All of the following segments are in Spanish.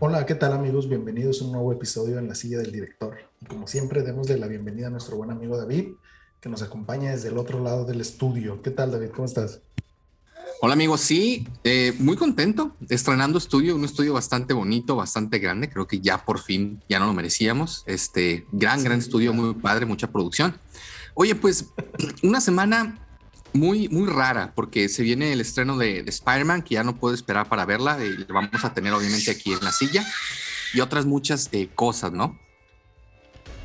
Hola, ¿qué tal amigos? Bienvenidos a un nuevo episodio en la silla del director. Y como siempre, démosle la bienvenida a nuestro buen amigo David, que nos acompaña desde el otro lado del estudio. ¿Qué tal, David? ¿Cómo estás? Hola amigos, sí, eh, muy contento, estrenando estudio, un estudio bastante bonito, bastante grande, creo que ya por fin, ya no lo merecíamos, este gran, gran estudio, muy padre, mucha producción. Oye, pues una semana muy, muy rara, porque se viene el estreno de, Spider-Man, que ya no puedo esperar para verla, y lo vamos a tener obviamente aquí en la silla, y otras muchas eh, cosas, ¿no?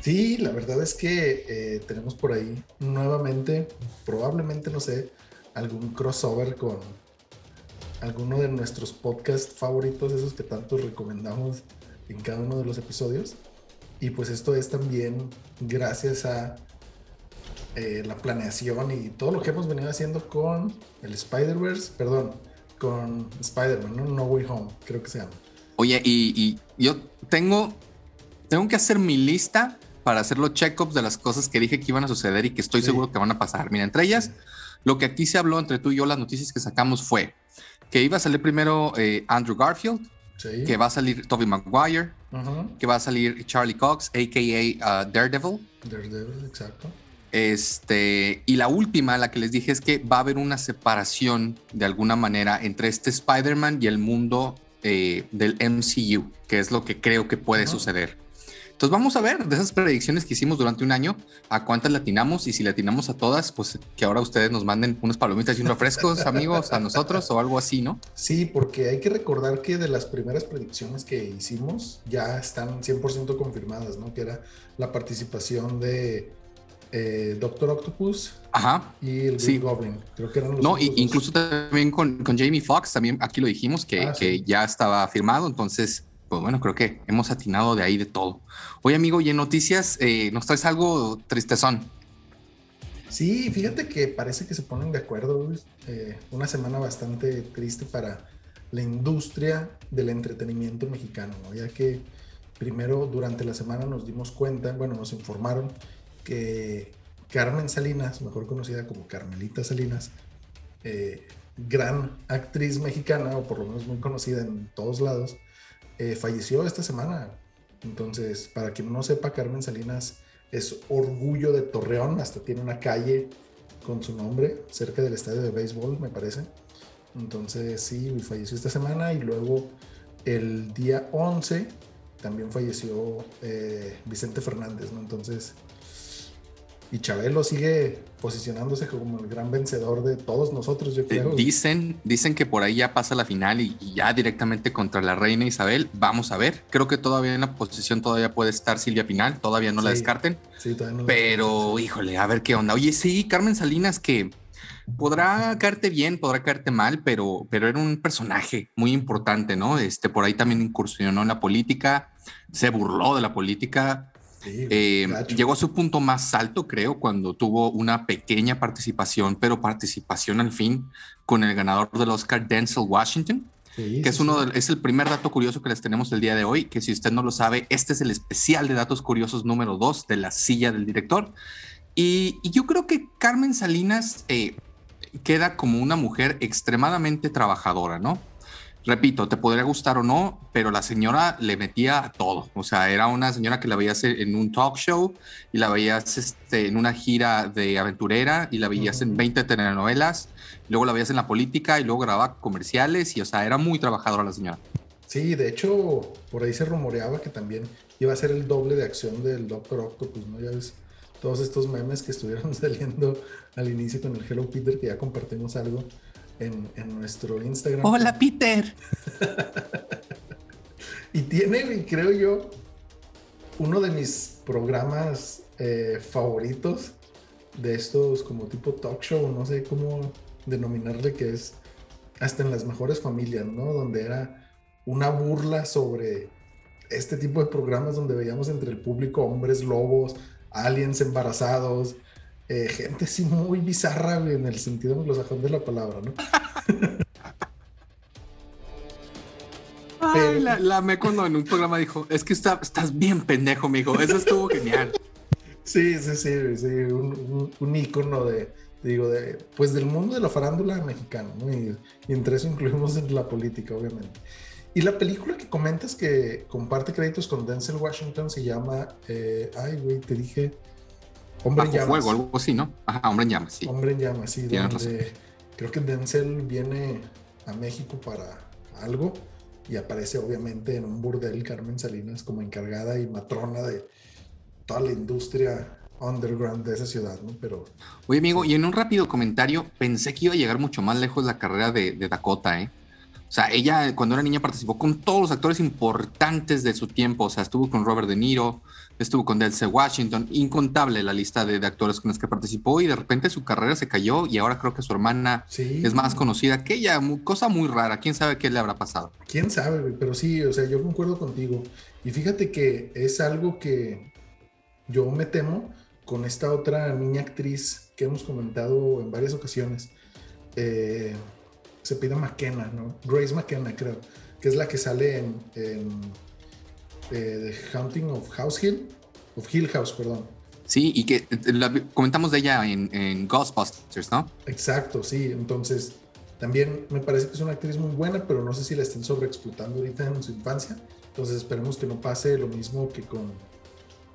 Sí, la verdad es que eh, tenemos por ahí nuevamente, probablemente, no sé, algún crossover con alguno de nuestros podcasts favoritos, esos que tanto recomendamos en cada uno de los episodios. Y pues esto es también gracias a eh, la planeación y todo lo que hemos venido haciendo con el Spider-Verse, perdón, con Spider-Man, ¿no? Way Home, creo que se llama. Oye, y, yo tengo, tengo que hacer mi lista para hacer los check-ups de las cosas que dije que iban a suceder y que estoy seguro que van a pasar. Mira, entre ellas, lo que aquí se habló entre tú y yo, las noticias que sacamos fue que iba a salir primero eh, Andrew Garfield, que va a salir Tobey Maguire, que va a salir Charlie Cox, a.k.a. Uh, Daredevil. Daredevil, exacto. Este, y la última, la que les dije, es que va a haber una separación de alguna manera entre este Spider-Man y el mundo eh, del MCU, que es lo que creo que puede suceder. Entonces vamos a ver de esas predicciones que hicimos durante un año, a cuántas latinamos y si latinamos a todas, pues que ahora ustedes nos manden unas palomitas y unos refrescos, amigos, a nosotros o algo así, ¿no? Sí, porque hay que recordar que de las primeras predicciones que hicimos ya están 100% confirmadas, ¿no? Que era la participación de eh, Doctor Octopus Ajá. y el Green Goblin. Creo que eran los No, y, incluso también con, con, Jamie Foxx, también aquí lo dijimos que, ah, que ya estaba firmado, entonces, pues bueno, creo que hemos atinado de ahí de todo. Oye, amigo, y en noticias, eh, nos traes algo tristezón. Sí, fíjate que parece que se ponen de acuerdo. Eh, una semana bastante triste para la industria del entretenimiento mexicano, ya que primero durante la semana nos dimos cuenta, bueno, nos informaron que Carmen Salinas, mejor conocida como Carmelita Salinas, eh, gran actriz mexicana, o por lo menos muy conocida en todos lados, eh, falleció esta semana. Entonces, para quien no sepa, Carmen Salinas es orgullo de Torreón, hasta tiene una calle con su nombre cerca del estadio de béisbol, me parece. Entonces, sí, falleció esta semana y luego el día 11 también falleció eh, Vicente Fernández, ¿no? Entonces, y Chabelo sigue posicionándose como el gran vencedor de todos nosotros, yo eh, creo. Dicen, dicen que por ahí ya pasa la final y, ya directamente contra la reina Isabel. Vamos a ver. Creo que todavía en la posición todavía puede estar Silvia Pinal, todavía no la descarten. Sí, todavía no Pero, híjole, a ver qué onda. Oye, sí, Carmen Salinas que podrá caerte bien, podrá caerte mal, pero, pero era un personaje muy importante, ¿no? Este, por ahí también incursionó en la política, se burló de la política, eh, llegó a su punto más alto, creo, cuando tuvo una pequeña participación, pero participación al fin con el ganador del Oscar, Denzel Washington. que es uno es el primer dato curioso que les tenemos el día de hoy, que si usted no lo sabe, este es el especial de datos curiosos número dos de la silla del director. Y, yo creo que Carmen Salinas eh, queda como una mujer extremadamente trabajadora, ¿no? Repito, te podría gustar o no, pero la señora le metía todo. O sea, era una señora que la veías en un talk show y la veías este, en una gira de aventurera y la veías en 20 telenovelas, luego la veías en la política y luego grababa comerciales y, o sea, era muy trabajadora la señora. Sí, de hecho, por ahí se rumoreaba que también iba a ser el doble de acción del Doctor Octopus, ¿no? Ya ves, todos estos memes que estuvieron saliendo al inicio con el Hello Peter, que ya compartimos algo en, nuestro Instagram. Hola, Peter. y tiene, creo yo, uno de mis programas eh, favoritos de estos como tipo talk show, no sé cómo denominarle, que es hasta en las mejores familias, ¿no? Donde era una burla sobre este tipo de programas donde veíamos entre el público hombres lobos, aliens embarazados, eh, gente así muy bizarra, en el sentido anglosajón de la palabra, ¿no? Ay, la, la, me cuando en un programa dijo, es que está, estás bien pendejo, mijo. Eso estuvo genial. Sí, sí, sí, sí, un, un, ícono de, digo, de, pues del mundo de la farándula mexicana, ¿no? Y, y, entre eso incluimos la política, obviamente. Y la película que comentas que comparte créditos con Denzel Washington se llama, eh, ay, güey, te dije, Hombre en llamas. Fuego, algo así, ¿no? Ajá, Hombre en llamas, sí. Hombre en llamas, sí. donde creo que Denzel viene a México para algo y aparece obviamente en un burdel Carmen Salinas como encargada y matrona de toda la industria underground de esa ciudad, ¿no? Pero... Oye, amigo, y en un rápido comentario, pensé que iba a llegar mucho más lejos la carrera de, de Dakota, ¿eh? O sea, ella cuando era niña participó con todos los actores importantes de su tiempo. O sea, estuvo con Robert De Niro, estuvo con Denzel Washington, incontable la lista de, actores con los que participó y de repente su carrera se cayó y ahora creo que su hermana es más conocida que ella. Cosa muy rara. ¿Quién sabe qué le habrá pasado? ¿Quién sabe? Pero sí, o sea, yo concuerdo contigo. Y fíjate que es algo que yo me temo con esta otra niña actriz que hemos comentado en varias ocasiones. Eh, se pide McKenna, ¿no? Grace McKenna, creo, que es la que sale en, en eh, The Haunting of House Hill, of Hill House, perdón. Sí, y que eh, comentamos de ella en, en, Ghostbusters, ¿no? Exacto, sí. Entonces, también me parece que es una actriz muy buena, pero no sé si la estén sobreexplotando ahorita en su infancia. Entonces, esperemos que no pase lo mismo que con,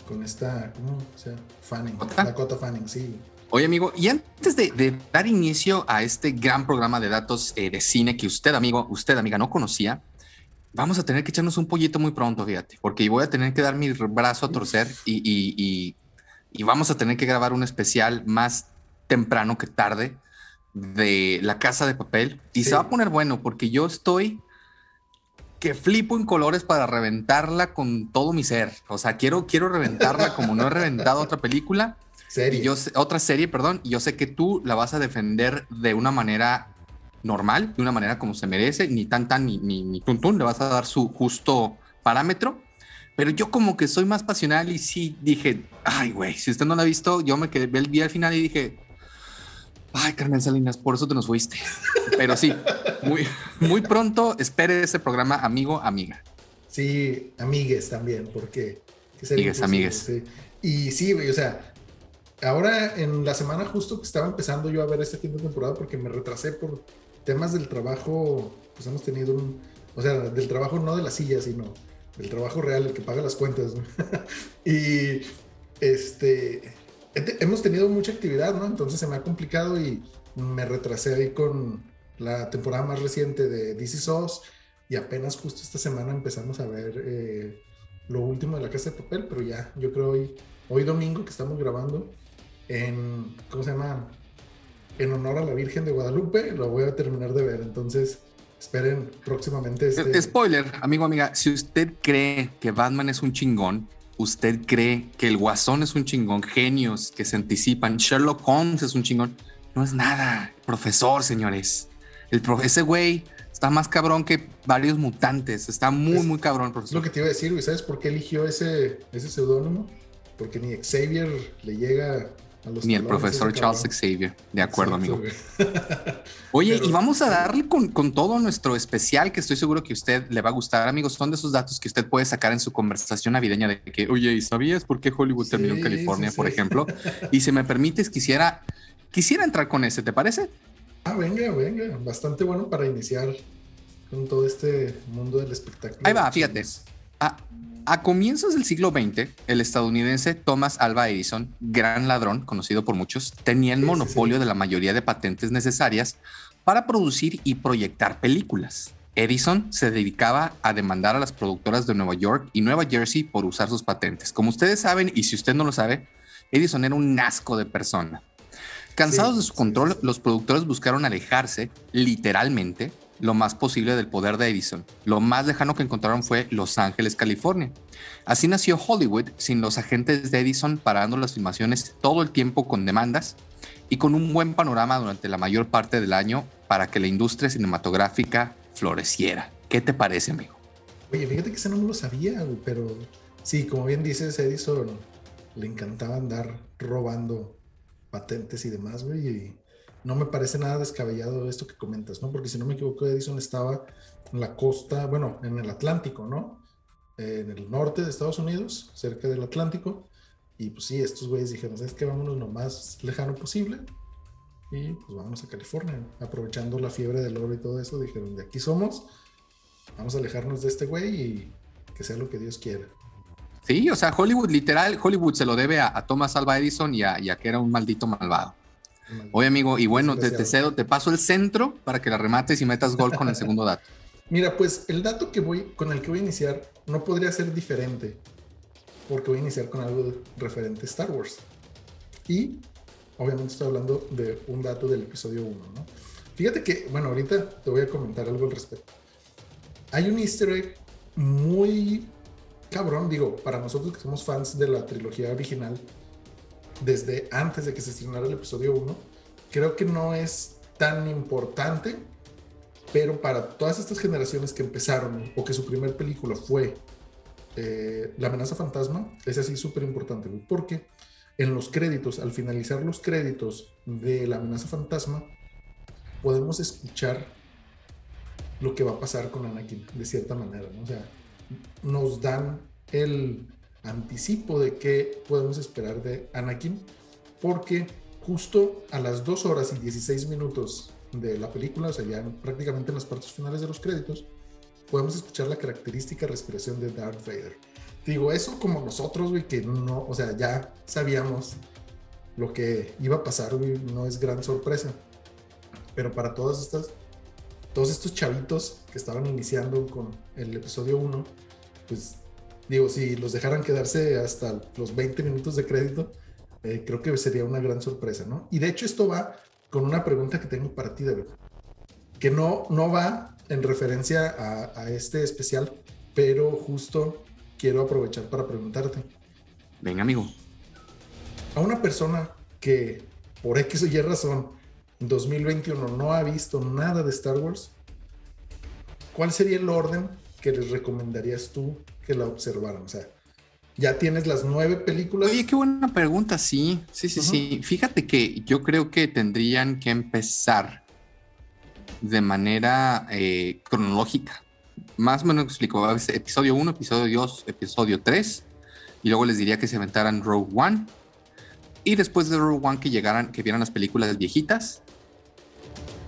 con esta, ¿cómo se llama? Fanning, Dakota Fanning, sí. Oye, amigo, y antes de, dar inicio a este gran programa de datos eh, de cine que usted, amigo, usted, amiga, no conocía, vamos a tener que echarnos un pollito muy pronto, fíjate, porque voy a tener que dar mi brazo a torcer y, vamos a tener que grabar un especial más temprano que tarde de La Casa de Papel. Y se va a poner bueno, porque yo estoy que flipo en colores para reventarla con todo mi ser. O sea, quiero, quiero reventarla como no he reventado otra película. Y yo, otra serie, perdón, y yo sé que tú la vas a defender de una manera normal, de una manera como se merece, ni tan tan ni, ni, ni tun, le vas a dar su justo parámetro. Pero yo como que soy más pasional y sí dije, ay, güey, si usted no la ha visto, yo me quedé, vi al final y dije, ay, Carmen Salinas, por eso te nos fuiste. Pero sí, muy, muy pronto espere ese programa, amigo, amiga. Sí, amigues también, porque... Amigues, amigues. Y sí, güey, o sea, ahora en la semana justo que estaba empezando yo a ver este fin de temporada porque me retrasé por temas del trabajo, pues hemos tenido un, o sea, del trabajo no de la silla, sino del trabajo real, el que paga las cuentas. y este, hemos tenido mucha actividad, ¿no? Entonces se me ha complicado y me retrasé ahí con la temporada más reciente de DC SOS y apenas justo esta semana empezamos a ver eh, lo último de la casa de papel, pero ya, yo creo hoy, hoy domingo que estamos grabando, en, ¿cómo se llama? En honor a la Virgen de Guadalupe, lo voy a terminar de ver. Entonces, esperen próximamente este... Spoiler, amigo, amiga, si usted cree que Batman es un chingón, usted cree que el Guasón es un chingón, genios que se anticipan, Sherlock Holmes es un chingón, no es nada, profesor, señores. El profe, ese güey está más cabrón que varios mutantes, está muy, muy cabrón, profesor. Es lo que te iba a decir, güey, ¿sabes por qué eligió ese, ese seudónimo? Porque ni Xavier le llega ni el profesor Charles Xavier. De acuerdo, amigo. Oye, y vamos a darle con, todo nuestro especial que estoy seguro que a usted le va a gustar, amigos. Son de esos datos que usted puede sacar en su conversación navideña de que, oye, ¿y sabías por qué Hollywood terminó en California, por ejemplo? Y si me permites, quisiera, quisiera entrar con ese, ¿te parece? Ah, venga, venga. Bastante bueno para iniciar con todo este mundo del espectáculo. Ahí va, fíjate. Ah, a comienzos del siglo XX, el estadounidense Thomas Alva Edison, gran ladrón, conocido por muchos, tenía el monopolio de la mayoría de patentes necesarias para producir y proyectar películas. Edison se dedicaba a demandar a las productoras de Nueva York y Nueva Jersey por usar sus patentes. Como ustedes saben, y si usted no lo sabe, Edison era un asco de persona. Cansados de su control, los productores buscaron alejarse, literalmente, lo más posible del poder de Edison. Lo más lejano que encontraron fue Los Ángeles, California. Así nació Hollywood sin los agentes de Edison parando las filmaciones todo el tiempo con demandas y con un buen panorama durante la mayor parte del año para que la industria cinematográfica floreciera. ¿Qué te parece, amigo? Oye, fíjate que ese no lo sabía, pero sí, como bien dices, Edison le encantaba andar robando patentes y demás, güey, no me parece nada descabellado esto que comentas, ¿no? Porque si no me equivoco, Edison estaba en la costa, bueno, en el Atlántico, ¿no? en el norte de Estados Unidos, cerca del Atlántico. Y pues sí, estos güeyes dijeron, ¿sabes qué? Vámonos lo más lejano posible. Y pues vamos a California, aprovechando la fiebre del oro y todo eso, dijeron, de aquí somos. vamos a alejarnos de este güey y que sea lo que Dios quiera. Sí, o sea, Hollywood, literal, Hollywood se lo debe a, Thomas Alva Edison y a, que era un maldito malvado. Oye, amigo, y bueno, te, te, cedo, te paso el centro para que la remates y metas gol con el segundo dato. Mira, pues el dato que voy, con el que voy a iniciar no podría ser diferente, porque voy a iniciar con algo referente a Star Wars. Y obviamente estoy hablando de un dato del episodio 1, ¿no? Fíjate que, bueno, ahorita te voy a comentar algo al respecto. Hay un easter egg muy cabrón, digo, para nosotros que somos fans de la trilogía original, desde antes de que se estrenara el episodio 1, creo que no es tan importante, pero para todas estas generaciones que empezaron o que su primer película fue eh, La amenaza fantasma, es así súper importante, porque en los créditos, al finalizar los créditos de La amenaza fantasma, podemos escuchar lo que va a pasar con Anakin, de cierta manera. O sea, nos dan el anticipo de qué podemos esperar de Anakin, porque justo a las 2 horas y 16 minutos de la película, o sea, ya prácticamente en las partes finales de los créditos, podemos escuchar la característica respiración de Darth Vader. Digo, eso como nosotros, güey, que no, o sea, ya sabíamos lo que iba a pasar, güey, no es gran sorpresa. Pero para todas estas, todos estos chavitos que estaban iniciando con el episodio 1, pues digo, si los dejaran quedarse hasta los 20 minutos de crédito, eh, creo que sería una gran sorpresa, ¿no? Y de hecho esto va con una pregunta que tengo para ti, David, que no, no va en referencia a, a este especial, pero justo quiero aprovechar para preguntarte. Venga, amigo. A una persona que por X o Y razón en 2021 no ha visto nada de Star Wars, ¿cuál sería el orden que les recomendarías tú que la observaran? O sea, ya tienes las nueve películas. Oye, qué buena pregunta, sí, sí, sí, sí. Fíjate que yo creo que tendrían que empezar de manera eh, cronológica. Más o menos explico, episodio 1, episodio 2, episodio 3, y luego les diría que se aventaran Rogue One, y después de Rogue One que llegaran, que vieran las películas viejitas,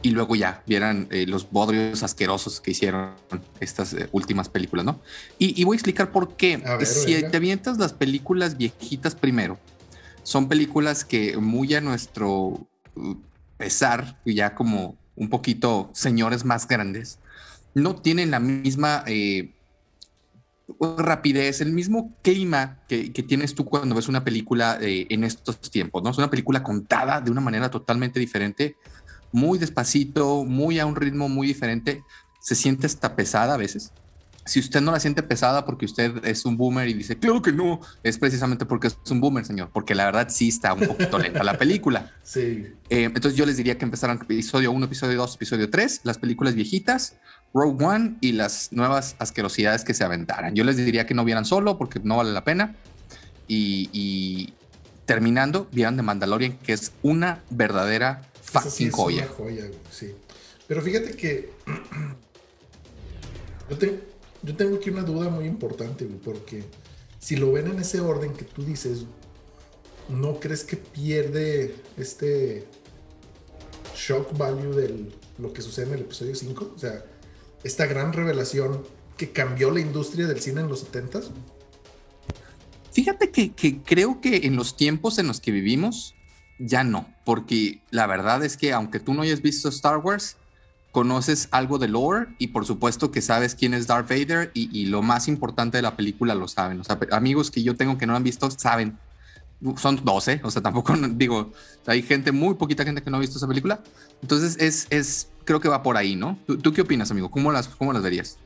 y luego ya vieran eh, los bodrios asquerosos que hicieron estas eh, últimas películas, ¿no? Y, voy a explicar por qué. si te avientas las películas viejitas primero, son películas que muy a nuestro uh, pesar, ya como un poquito señores más grandes, no tienen la misma eh, rapidez, el mismo clima que, tienes tú cuando ves una película en estos tiempos, ¿no? Es una película contada de una manera totalmente diferente muy despacito, muy a un ritmo muy diferente, se siente hasta pesada a veces. Si usted no la siente pesada porque usted es un boomer y dice, claro que no, es precisamente porque es un boomer, señor, porque la verdad sí está un poquito lenta la película. Sí. Eh, entonces yo les diría que empezaran episodio 1, episodio 2, episodio 3, las películas viejitas, Rogue One y las nuevas asquerosidades que se aventaran. Yo les diría que no vieran solo porque no vale la pena. Y, y terminando, vieran de Mandalorian, que es una verdadera fucking joya. sí. Pero fíjate que yo, tengo aquí una duda muy importante, porque si lo ven en ese orden que tú dices, ¿no crees que pierde este shock value de lo que sucede en el episodio 5? O sea, esta gran revelación que cambió la industria del cine en los 70s. Fíjate que, que creo que en los tiempos en los que vivimos, ya no, porque la verdad es que aunque tú no hayas visto Star Wars, conoces algo de lore y por supuesto que sabes quién es Darth Vader y, lo más importante de la película lo saben. O sea, amigos que yo tengo que no han visto saben. Son 12, o sea, tampoco digo, hay gente, muy poquita gente que no ha visto esa película. Entonces es, es creo que va por ahí, ¿no? ¿Tú, qué opinas, amigo? ¿Cómo las, cómo las verías?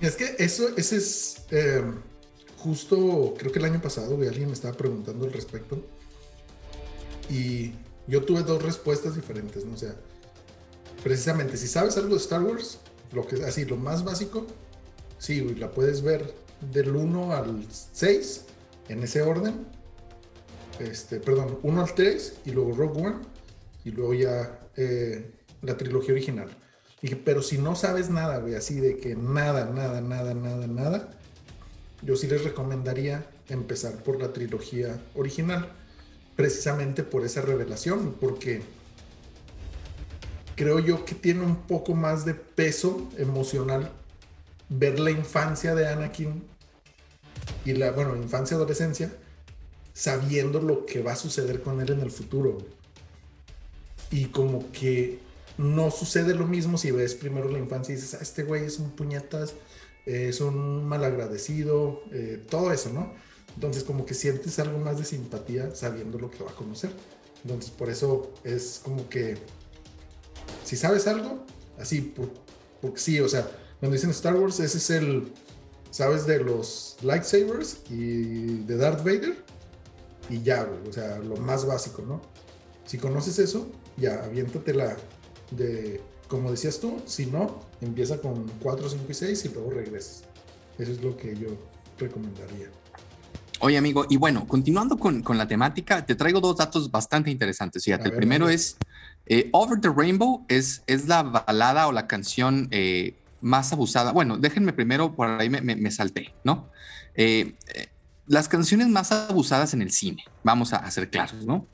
Es que eso, ese es eh, justo, creo que el año pasado, alguien me estaba preguntando al respecto y yo tuve dos respuestas diferentes, ¿no? O sea, precisamente, si sabes algo de Star Wars, lo que así, lo más básico, sí, la puedes ver del 1 al 6, en ese orden. Este, perdón, 1 al 3 y luego Rogue One y luego ya eh, la trilogía original. Pero si no sabes nada, güey, así de que nada, nada, nada, nada, nada, yo sí les recomendaría empezar por la trilogía original precisamente por esa revelación, porque creo yo que tiene un poco más de peso emocional ver la infancia de Anakin y la, bueno, infancia, adolescencia, sabiendo lo que va a suceder con él en el futuro. Y como que no sucede lo mismo si ves primero la infancia y dices, ah, este güey es un puñetas, es un malagradecido, eh, todo eso, ¿no? Entonces como que sientes algo más de simpatía sabiendo lo que va a conocer. Entonces por eso es como que si sabes algo, así, porque sí, o sea, cuando dicen Star Wars, ese es el, sabes de los lightsabers y de Darth Vader y ya, o sea, lo más básico, ¿no? Si conoces eso, ya, aviéntate la de, como decías tú, si no, empieza con 4, 5 y 6 y luego regresas. Eso es lo que yo recomendaría. Oye, amigo, y bueno, continuando con, con, la temática, te traigo dos datos bastante interesantes. Fíjate, el primero es eh, Over the Rainbow es, es la balada o la canción eh, más abusada. Bueno, déjenme primero, por ahí me, me, salté, ¿no? Eh, las canciones más abusadas en el cine, vamos a, ser claros, ¿no?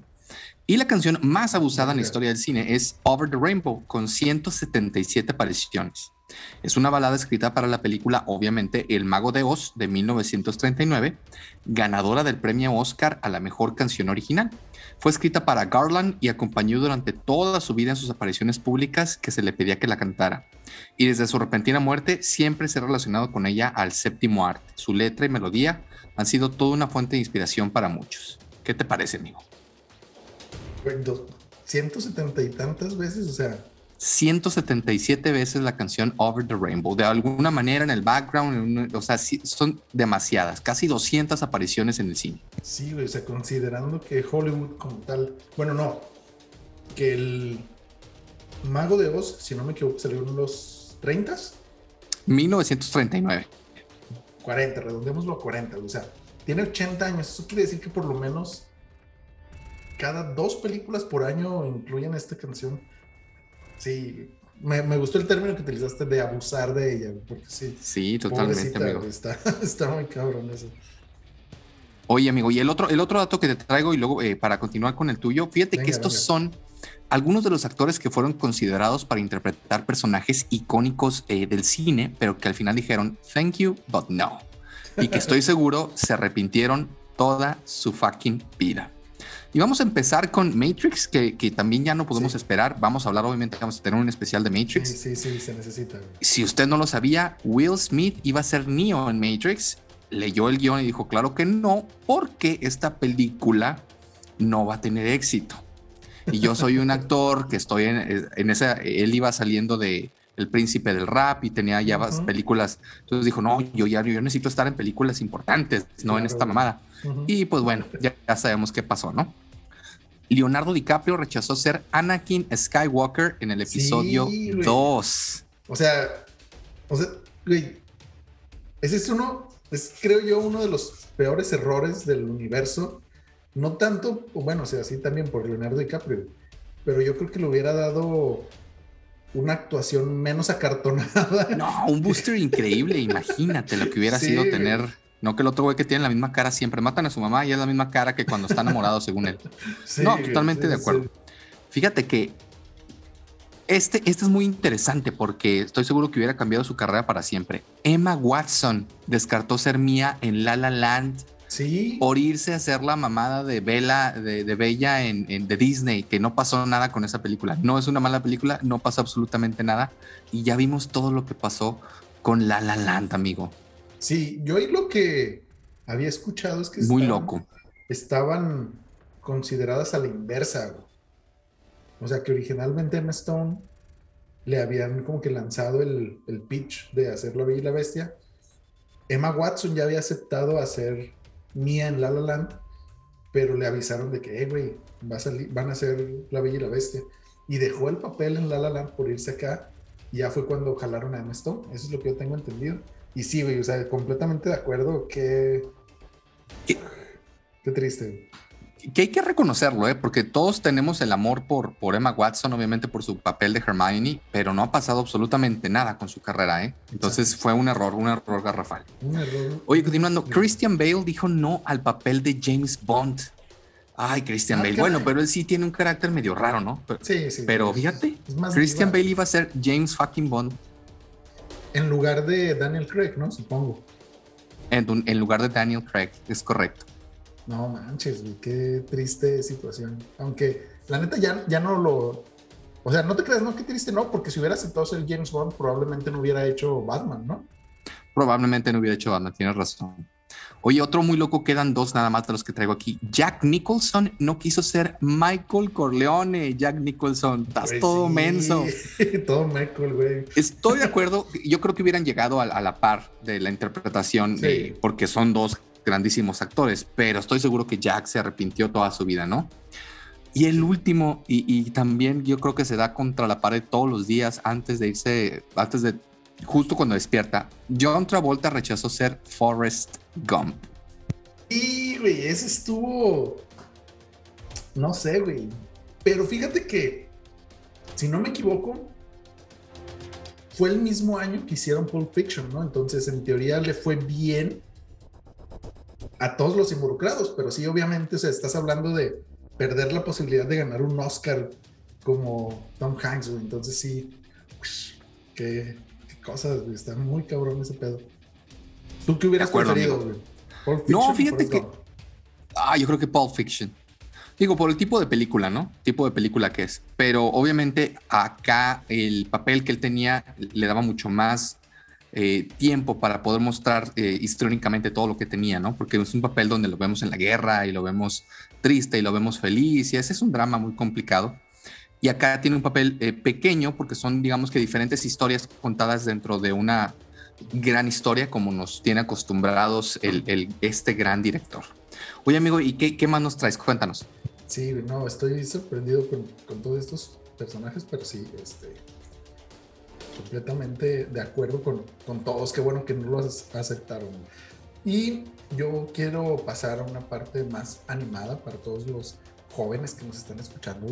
Y la canción más abusada en la historia del cine es Over the Rainbow, con 177 apariciones. Es una balada escrita para la película, obviamente, El Mago de Oz de 1939, ganadora del premio Oscar a la mejor canción original. Fue escrita para Garland y acompañó durante toda su vida en sus apariciones públicas que se le pedía que la cantara. Y desde su repentina muerte siempre se ha relacionado con ella al séptimo arte. Su letra y melodía han sido toda una fuente de inspiración para muchos. ¿Qué te parece, amigo? 170 y tantas veces, o sea, 177 veces la canción Over the Rainbow. De alguna manera en el background, o sea, son demasiadas, casi 200 apariciones en el cine. Sí, o sea, considerando que Hollywood como tal, bueno, no, que el Mago de Oz, si no me equivoco, salió en los 30 1939. 40, redondémoslo a 40, o sea, tiene 80 años. Eso quiere decir que por lo menos cada dos películas por año incluyen esta canción Sí, me, gustó el término que utilizaste de abusar de ella, porque sí. Sí, totalmente, amigo. Está, muy cabrón eso. Oye, amigo, y el otro, el otro dato que te traigo y luego eh, para continuar con el tuyo, fíjate que estos son algunos de los actores que fueron considerados para interpretar personajes icónicos eh, del cine, pero que al final dijeron thank you, but no. Y que estoy seguro se arrepintieron toda su fucking vida. Y vamos a empezar con Matrix, que, también ya no podemos esperar. Vamos a hablar, obviamente, vamos a tener un especial de Matrix. Sí, sí, sí, se necesita. Si usted no lo sabía, Will Smith iba a ser Neo en Matrix. Leyó el guion y dijo, claro que no, porque esta película no va a tener éxito. Y yo soy un actor que estoy en, en esa, él iba saliendo de El Príncipe del Rap y tenía ya películas. Entonces dijo, no, yo ya yo necesito estar en películas importantes, no en esta mamada. Y pues bueno, ya, sabemos qué pasó, ¿no? Leonardo DiCaprio rechazó ser Anakin Skywalker en el episodio 2. O sea, o sea, güey, ese es uno, es creo yo uno de los peores errores del universo. No tanto, bueno, o sea, sí también por Leonardo DiCaprio, pero yo creo que le hubiera dado una actuación menos acartonada. No, un booster increíble, imagínate lo que hubiera sido tener no que el otro güey que tiene la misma cara siempre matan a su mamá y es la misma cara que cuando está enamorado, según él. no, totalmente de acuerdo. Fíjate que este, este es muy interesante porque estoy seguro que hubiera cambiado su carrera para siempre. Emma Watson descartó ser mía en La La Land. Sí. Por irse a hacer la mamada de Bella, de, Bella en, en, de Disney, que no pasó nada con esa película. No es una mala película, no pasa absolutamente nada. Y ya vimos todo lo que pasó con La La Land, amigo. Sí, yo ahí lo que había escuchado es que muy loco. Estaban consideradas a la inversa. O sea, que originalmente Emma Stone le habían como que lanzado el, pitch de hacer La Bella y la Bestia. Emma Watson ya había aceptado hacer Mia en La La Land, pero le avisaron de que, eh, güey, va a salir, van a hacer La Bella y la Bestia. Y dejó el papel en La La Land por irse acá. Y ya fue cuando jalaron a Emma Stone. Eso es lo que yo tengo entendido. Y sí, güey, o sea, completamente de acuerdo. Qué, qué, triste. Que hay que reconocerlo, ¿eh? porque todos tenemos el amor por, por Emma Watson, obviamente por su papel de Hermione, pero no ha pasado absolutamente nada con su carrera. ¿eh? Entonces fue un error, un error garrafal. Un error. Oye, continuando, Christian Bale dijo no al papel de James Bond. Ay, Christian ah, Bale. Bueno, pero él sí tiene un carácter medio raro, ¿no? sí, sí. Pero fíjate, Christian Bale iba a ser James fucking Bond. En lugar de Daniel Craig, ¿no? Supongo. En, en lugar de Daniel Craig, es correcto. No manches, güey, qué triste situación. Aunque la neta ya, ya no lo. O sea, no te creas, no, qué triste, no, porque si hubiera aceptado ser James Bond, probablemente no hubiera hecho Batman, ¿no? Probablemente no hubiera hecho Batman, tienes razón. Oye, otro muy loco, quedan dos nada más de los que traigo aquí. Jack Nicholson no quiso ser Michael Corleone. Jack Nicholson, estás pues todo menso. todo Michael, güey. Estoy de acuerdo. Yo creo que hubieran llegado a, la par de la interpretación, porque son dos grandísimos actores, pero estoy seguro que Jack se arrepintió toda su vida, ¿no? Y el último, y, y, también yo creo que se da contra la pared todos los días antes de irse, antes de, justo cuando despierta, John Travolta rechazó ser Forrest Gump. Y, güey, ese estuvo, no sé, güey, pero fíjate que, si no me equivoco, fue el mismo año que hicieron Pulp Fiction, ¿no? Entonces, en teoría le fue bien a todos los involucrados, pero sí, obviamente, o sea, estás hablando de perder la posibilidad de ganar un Oscar como Tom Hanks, güey. Entonces sí, qué, cosas, güey. Está muy cabrón ese pedo. ¿Tú qué hubieras preferido, güey? No, fíjate que... Ah, yo creo que Pulp Fiction. Digo, por el tipo de película, ¿no? Tipo de película que es. Pero obviamente acá el papel que él tenía le daba mucho más eh, tiempo para poder mostrar eh, históricamente todo lo que tenía, ¿no? Porque es un papel donde lo vemos en la guerra y lo vemos triste y lo vemos feliz y ese es un drama muy complicado. Y acá tiene un papel eh, pequeño porque son, digamos que, diferentes historias contadas dentro de una gran historia como nos tiene acostumbrados el, este gran director. Oye, amigo, ¿y qué, qué, más nos traes? Cuéntanos. Sí, no, estoy sorprendido con, con todos estos personajes, pero sí, este, completamente de acuerdo con, con todos. Qué bueno que no los aceptaron. Y yo quiero pasar a una parte más animada para todos los jóvenes que nos están escuchando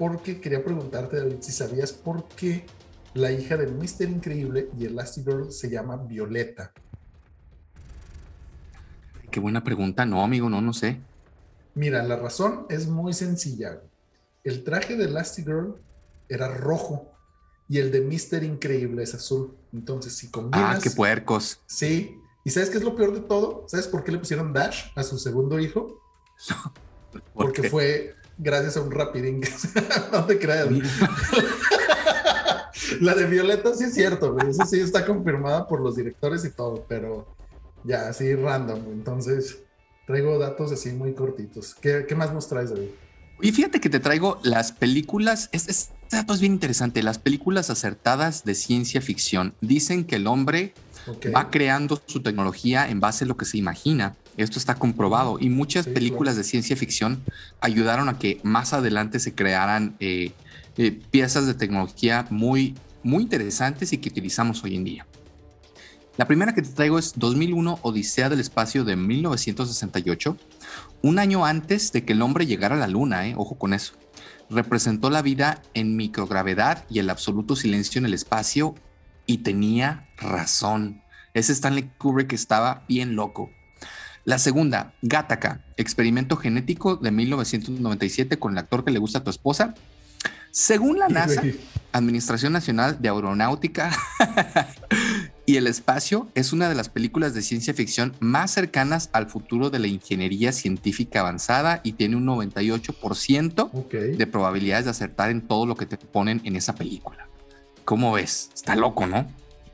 porque quería preguntarte, David, si sabías por qué la hija del Mister Increíble y Elastigirl se llama Violeta. Qué buena pregunta. No, amigo, no, no sé. Mira, la razón es muy sencilla. El traje de Elastigirl era rojo y el de Mister Increíble es azul. Entonces, si combinas... Ah, qué puercos. Sí. ¿Y sabes qué es lo peor de todo? ¿Sabes por qué le pusieron Dash a su segundo hijo? Porque fue gracias a un rapidín. no te creas. La de Violeta sí es cierto, güey. Eso sí está confirmada por los directores y todo, pero ya, así random. Entonces, traigo datos así muy cortitos. ¿Qué, qué más nos traes, David? Y fíjate que te traigo las películas, este dato es bien interesante, las películas acertadas de ciencia ficción dicen que el hombre va creando su tecnología en base a lo que se imagina. Esto está comprobado y muchas películas de ciencia ficción ayudaron a que más adelante se crearan eh, eh, piezas de tecnología muy, muy interesantes y que utilizamos hoy en día. La primera que te traigo es 2001 Odisea del Espacio de 1968 un año antes de que el hombre llegara a la luna, ¿eh? ojo con eso, representó la vida en microgravedad y el absoluto silencio en el espacio y tenía razón. Ese Stanley Kubrick estaba bien loco. La segunda, Gattaca, experimento genético de 1997 con el actor que le gusta a tu esposa. Según la NASA, Administración Nacional de Aeronáutica, y el espacio es una de las películas de ciencia ficción más cercanas al futuro de la ingeniería científica avanzada y tiene un 98% de probabilidades de acertar en todo lo que te ponen en esa película. ¿Cómo ves? Está loco, ¿no?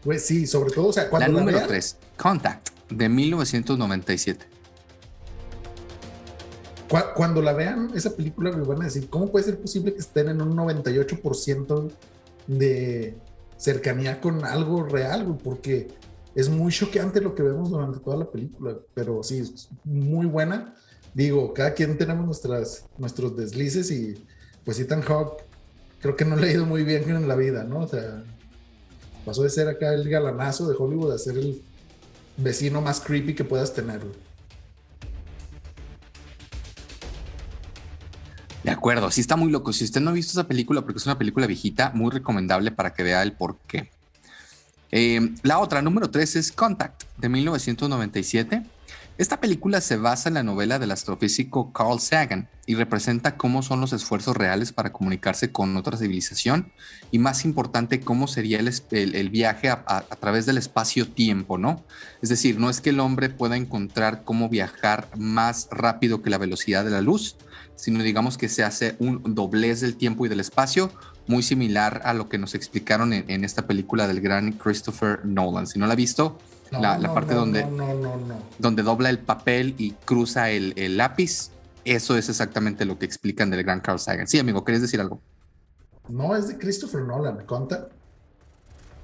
Pues sí, sobre todo, o sea, cuando la, número 3, Contact, de 1997. Cuando la vean, esa película me van a decir, ¿cómo puede ser posible que estén en un 98% de cercanía con algo real, porque es muy choqueante lo que vemos durante toda la película, pero sí, es muy buena. Digo, cada quien tenemos nuestras, nuestros deslices y pues Ethan Hawke creo que no le ha ido muy bien en la vida, ¿no? O sea, pasó de ser acá el galanazo de Hollywood a ser el vecino más creepy que puedas tener. De acuerdo, sí está muy loco. Si usted no ha visto esa película, porque es una película viejita, muy recomendable para que vea el por qué. Eh, la otra, número tres, es Contact, de 1997. Esta película se basa en la novela del astrofísico Carl Sagan y representa cómo son los esfuerzos reales para comunicarse con otra civilización y más importante cómo sería el, viaje a, través del espacio-tiempo, ¿no? Es decir, no es que el hombre pueda encontrar cómo viajar más rápido que la velocidad de la luz, sino digamos que se hace un doblez del tiempo y del espacio muy similar a lo que nos explicaron en, esta película del gran Christopher Nolan. Si no la ha visto, la, parte donde, donde dobla el papel y cruza el, lápiz, eso es exactamente lo que explican del gran Carl Sagan. Sí, amigo, ¿querías decir algo? No, es de Christopher Nolan, ¿Contact?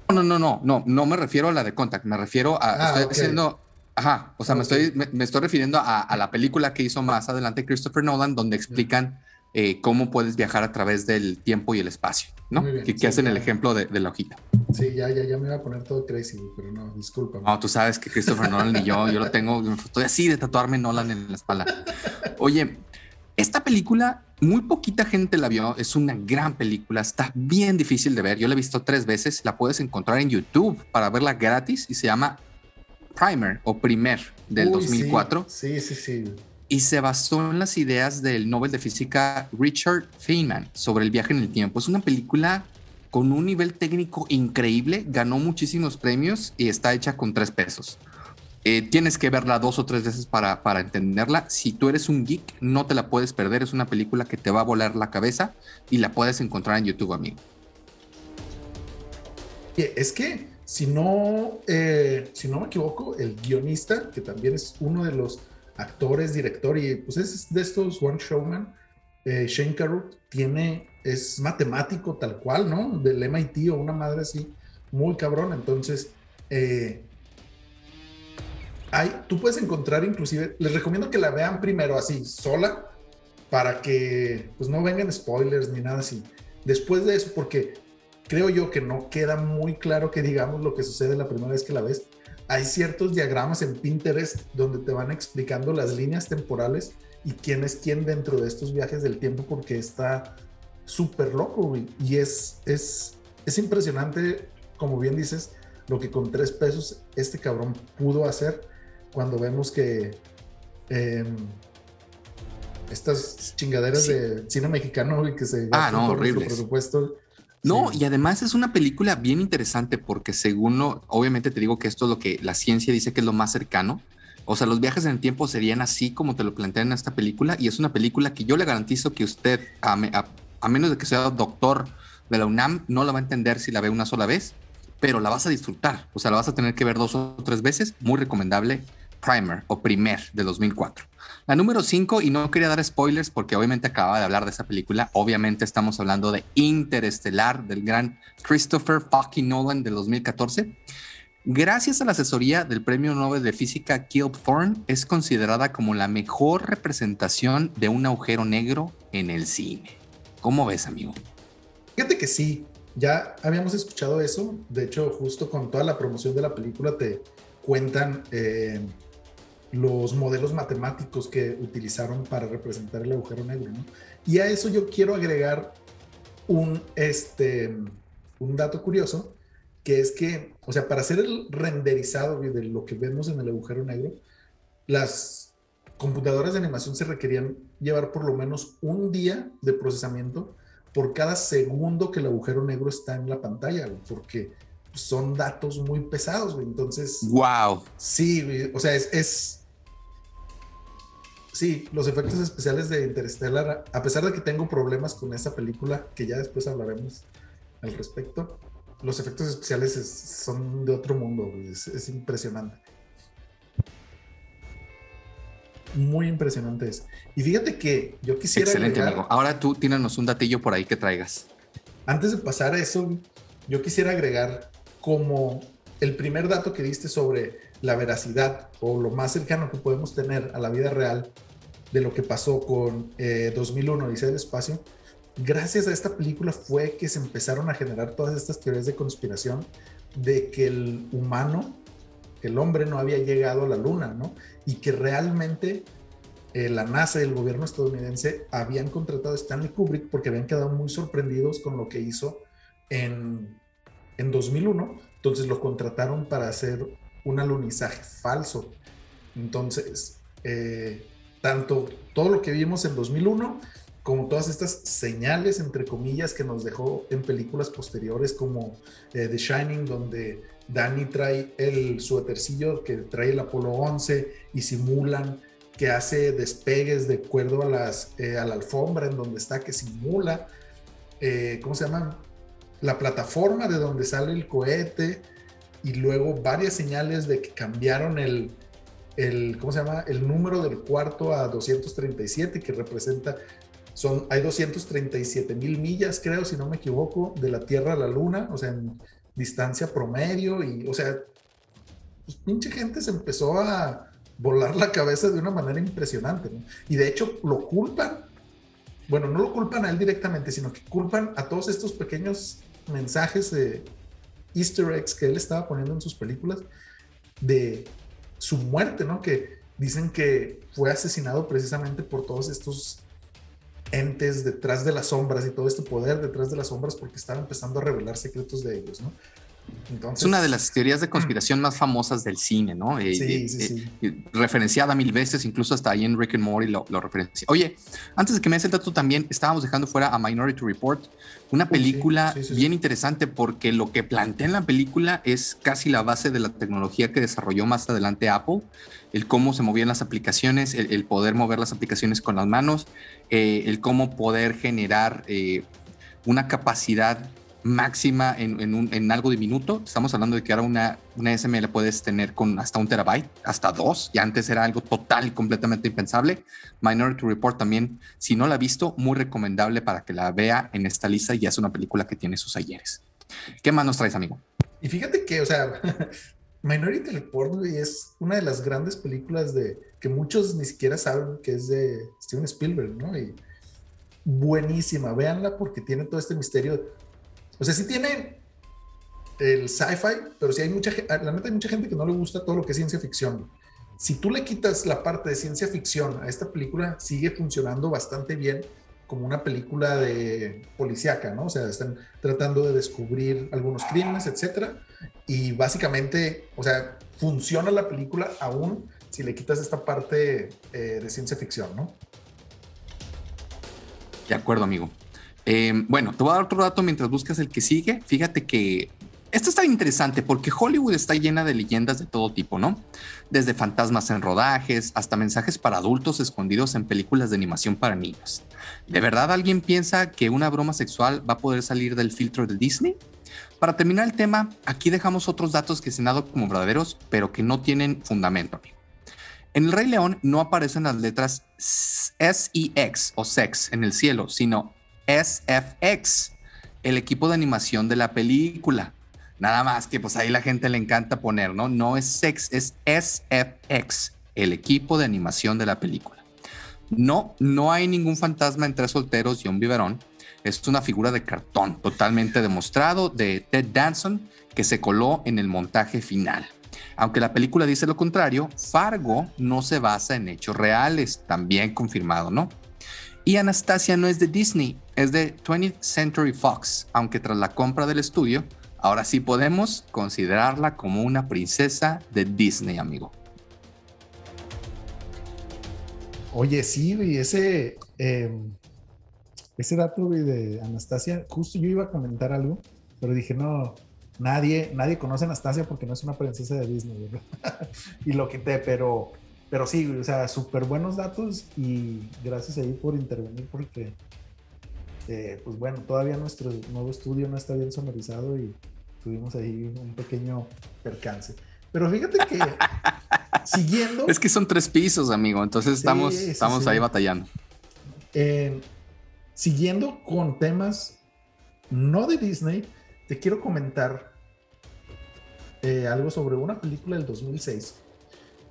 No, no, no, no, no, me refiero a la de Contact, me refiero a... Ah, estoy diciendo, ajá, o sea, me, estoy, me, estoy refiriendo a, a, la película que hizo más adelante Christopher Nolan, donde explican eh, cómo puedes viajar a través del tiempo y el espacio, ¿no? que, hacen el ejemplo de, la hojita. Sí, ya, ya, ya me iba a poner todo crazy, pero no, disculpa. No, tú sabes que Christopher Nolan y yo, yo lo tengo, estoy así de tatuarme Nolan en la espalda. Oye, esta película, muy poquita gente la vio, es una gran película, está bien difícil de ver, yo la he visto tres veces, la puedes encontrar en YouTube para verla gratis y se llama Primer o Primer del 2004. sí, sí. sí y se basó en las ideas del Nobel de Física Richard Feynman sobre el viaje en el tiempo. Es una película con un nivel técnico increíble, ganó muchísimos premios y está hecha con tres pesos. Eh, tienes que verla dos o tres veces para, para entenderla. Si tú eres un geek, no te la puedes perder. Es una película que te va a volar la cabeza y la puedes encontrar en YouTube, amigo. Es que, si no, eh, si no me equivoco, el guionista, que también es uno de los actores, director, y pues es de estos One Showman. Eh, Shane Carruth tiene, es matemático tal cual, ¿no? Del MIT o una madre así, muy cabrón. Entonces, eh, hay, tú puedes encontrar inclusive, les recomiendo que la vean primero así, sola, para que pues no vengan spoilers ni nada así. Después de eso, porque creo yo que no queda muy claro que digamos lo que sucede la primera vez que la ves, hay ciertos diagramas en Pinterest donde te van explicando las líneas temporales y quién es quién dentro de estos viajes del tiempo porque está súper loco, Y es, es, es impresionante, como bien dices, lo que con tres pesos este cabrón pudo hacer cuando vemos que em, estas chingaderas de cine mexicano y que se ah, no, horrible. presupuesto no, y además es una película bien interesante porque según, obviamente te digo que esto es lo que la ciencia dice que es lo más cercano. O sea, los viajes en el tiempo serían así como te lo plantean en esta película y es una película que yo le garantizo que usted, a, menos de que sea doctor de la UNAM, no la va a entender si la ve una sola vez, pero la vas a disfrutar. O sea, la vas a tener que ver dos o tres veces. Muy recomendable. Primer o Primer de 2004. La número 5, y no quería dar spoilers porque obviamente acababa de hablar de esa película, obviamente estamos hablando de Interestelar del gran Christopher fucking Nolan del 2014. Gracias a la asesoría del Premio Nobel de Física Kilp Thorne, es considerada como la mejor representación de un agujero negro en el cine. ¿Cómo ves, amigo? Fíjate que sí, ya habíamos escuchado eso. De hecho, justo con toda la promoción de la película te cuentan eh, los modelos matemáticos que utilizaron para representar el agujero negro. ¿no? Y a eso yo quiero agregar un, este, un dato curioso, que es que, o sea, para hacer el renderizado de lo que vemos en el agujero negro, las computadoras de animación se requerían llevar por lo menos un día de procesamiento por cada segundo que el agujero negro está en la pantalla, porque son datos muy pesados, Entonces. ¡Wow! Sí, o sea, es sí, los efectos especiales de Interstellar, a pesar de que tengo problemas con esa película, que ya después hablaremos al respecto, los efectos especiales son de otro mundo, es, impresionante. Muy impresionante es. Y fíjate que yo quisiera. Excelente, amigo. Ahora tú tíranos un datillo por ahí que traigas. Antes de pasar a eso, yo quisiera agregar como el primer dato que diste sobre la veracidad o lo más cercano que podemos tener a la vida real de lo que pasó con 2001, Dice el Espacio, gracias a esta película fue que se empezaron a generar todas estas teorías de conspiración de que el humano, que el hombre no había llegado a la luna, ¿no? Y que realmente eh, la NASA y el gobierno estadounidense habían contratado a Stanley Kubrick porque habían quedado muy sorprendidos con lo que hizo en, en 2001. Entonces lo contrataron para hacer un alunizaje falso. Entonces, eh, tanto todo lo que vimos en 2001 como todas estas señales, entre comillas, que nos dejó en películas posteriores como eh, The Shining, donde Danny trae el suétercillo que trae el Apolo 11 y simulan que hace despegues de acuerdo a, las, eh, a la alfombra en donde está, que simula, eh, ¿cómo se llama? La plataforma de donde sale el cohete y luego varias señales de que cambiaron el, el, ¿cómo se llama? El número del cuarto a 237, que representa son, hay 237 mil millas, creo, si no me equivoco, de la Tierra a la Luna, o sea, en distancia promedio, y, o sea, pues pinche gente se empezó a volar la cabeza de una manera impresionante, ¿no? Y de hecho lo culpan, bueno, no lo culpan a él directamente, sino que culpan a todos estos pequeños mensajes de easter eggs que él estaba poniendo en sus películas de su muerte, ¿no? Que dicen que fue asesinado precisamente por todos estos entes detrás de las sombras y todo este poder detrás de las sombras porque están empezando a revelar secretos de ellos, ¿no? Es una de las teorías de conspiración más famosas del cine, ¿no? Eh, sí, eh, sí, sí. Eh, referenciada mil veces, incluso hasta ahí en Rick and Morty lo, lo referencia. Oye, antes de que me des el dato también, estábamos dejando fuera a Minority Report, una película bien interesante porque lo que plantea en la película es casi la base de la tecnología que desarrolló más adelante Apple, el cómo se movían las aplicaciones, el, poder mover las aplicaciones con las manos, el cómo poder generar una capacidad máxima en, algo de minuto. Estamos hablando de que ahora una, una SML puedes tener con hasta un terabyte, hasta dos, y antes era algo total y completamente impensable. Minority Report también, si no la ha visto, muy recomendable para que la vea en esta lista. Ya es una película que tiene sus ayeres. ¿Qué más nos traes, amigo? Y fíjate que, o sea, Minority Report es una de las grandes películas de que muchos ni siquiera saben que es de Steven Spielberg, ¿no? Y buenísima, véanla porque tiene todo este misterio o sea, sí tiene el sci-fi, pero sí hay mucha la neta hay mucha gente que no le gusta todo lo que es ciencia ficción. Si tú le quitas la parte de ciencia ficción a esta película, sigue funcionando bastante bien como una película de policíaca, ¿no? O sea, están tratando de descubrir algunos crímenes, etcétera, y básicamente, o sea, funciona la película aún si le quitas esta parte eh, de ciencia ficción, ¿no? De acuerdo, amigo. Em, bueno, te voy a dar otro dato mientras buscas el que sigue. Fíjate que esto está interesante porque Hollywood está llena de leyendas de todo tipo, ¿no? Desde fantasmas en rodajes hasta mensajes para adultos escondidos en películas de animación para niños. ¿De verdad alguien piensa que una broma sexual va a poder salir del filtro de Disney? Para terminar el tema, aquí dejamos otros datos que se han dado como verdaderos, pero que no tienen fundamento. En El Rey León no aparecen las letras S y X o sex en el cielo, sino SFX, el equipo de animación de la película. Nada más que pues ahí la gente le encanta poner, ¿no? No es sex, es SFX, el equipo de animación de la película. No, no hay ningún fantasma entre solteros y un biberón. Es una figura de cartón totalmente demostrado de Ted Danson que se coló en el montaje final. Aunque la película dice lo contrario, Fargo no se basa en hechos reales, también confirmado, ¿no? Y Anastasia no es de Disney, es de 20th Century Fox, aunque tras la compra del estudio, ahora sí podemos considerarla como una princesa de Disney, amigo. Oye, sí, y ese, em, ese dato de Anastasia, justo yo iba a comentar algo, pero dije, no, nadie, nadie conoce Anastasia porque no es una princesa de Disney, y lo quité, pero pero sí, o sea, súper buenos datos y gracias ahí por intervenir porque, eh, pues bueno, todavía nuestro nuevo estudio no está bien sonorizado y tuvimos ahí un pequeño percance. Pero fíjate que siguiendo... Es que son tres pisos, amigo, entonces estamos, estamos ahí batallando. Eh, siguiendo con temas no de Disney, te quiero comentar eh, algo sobre una película del 2006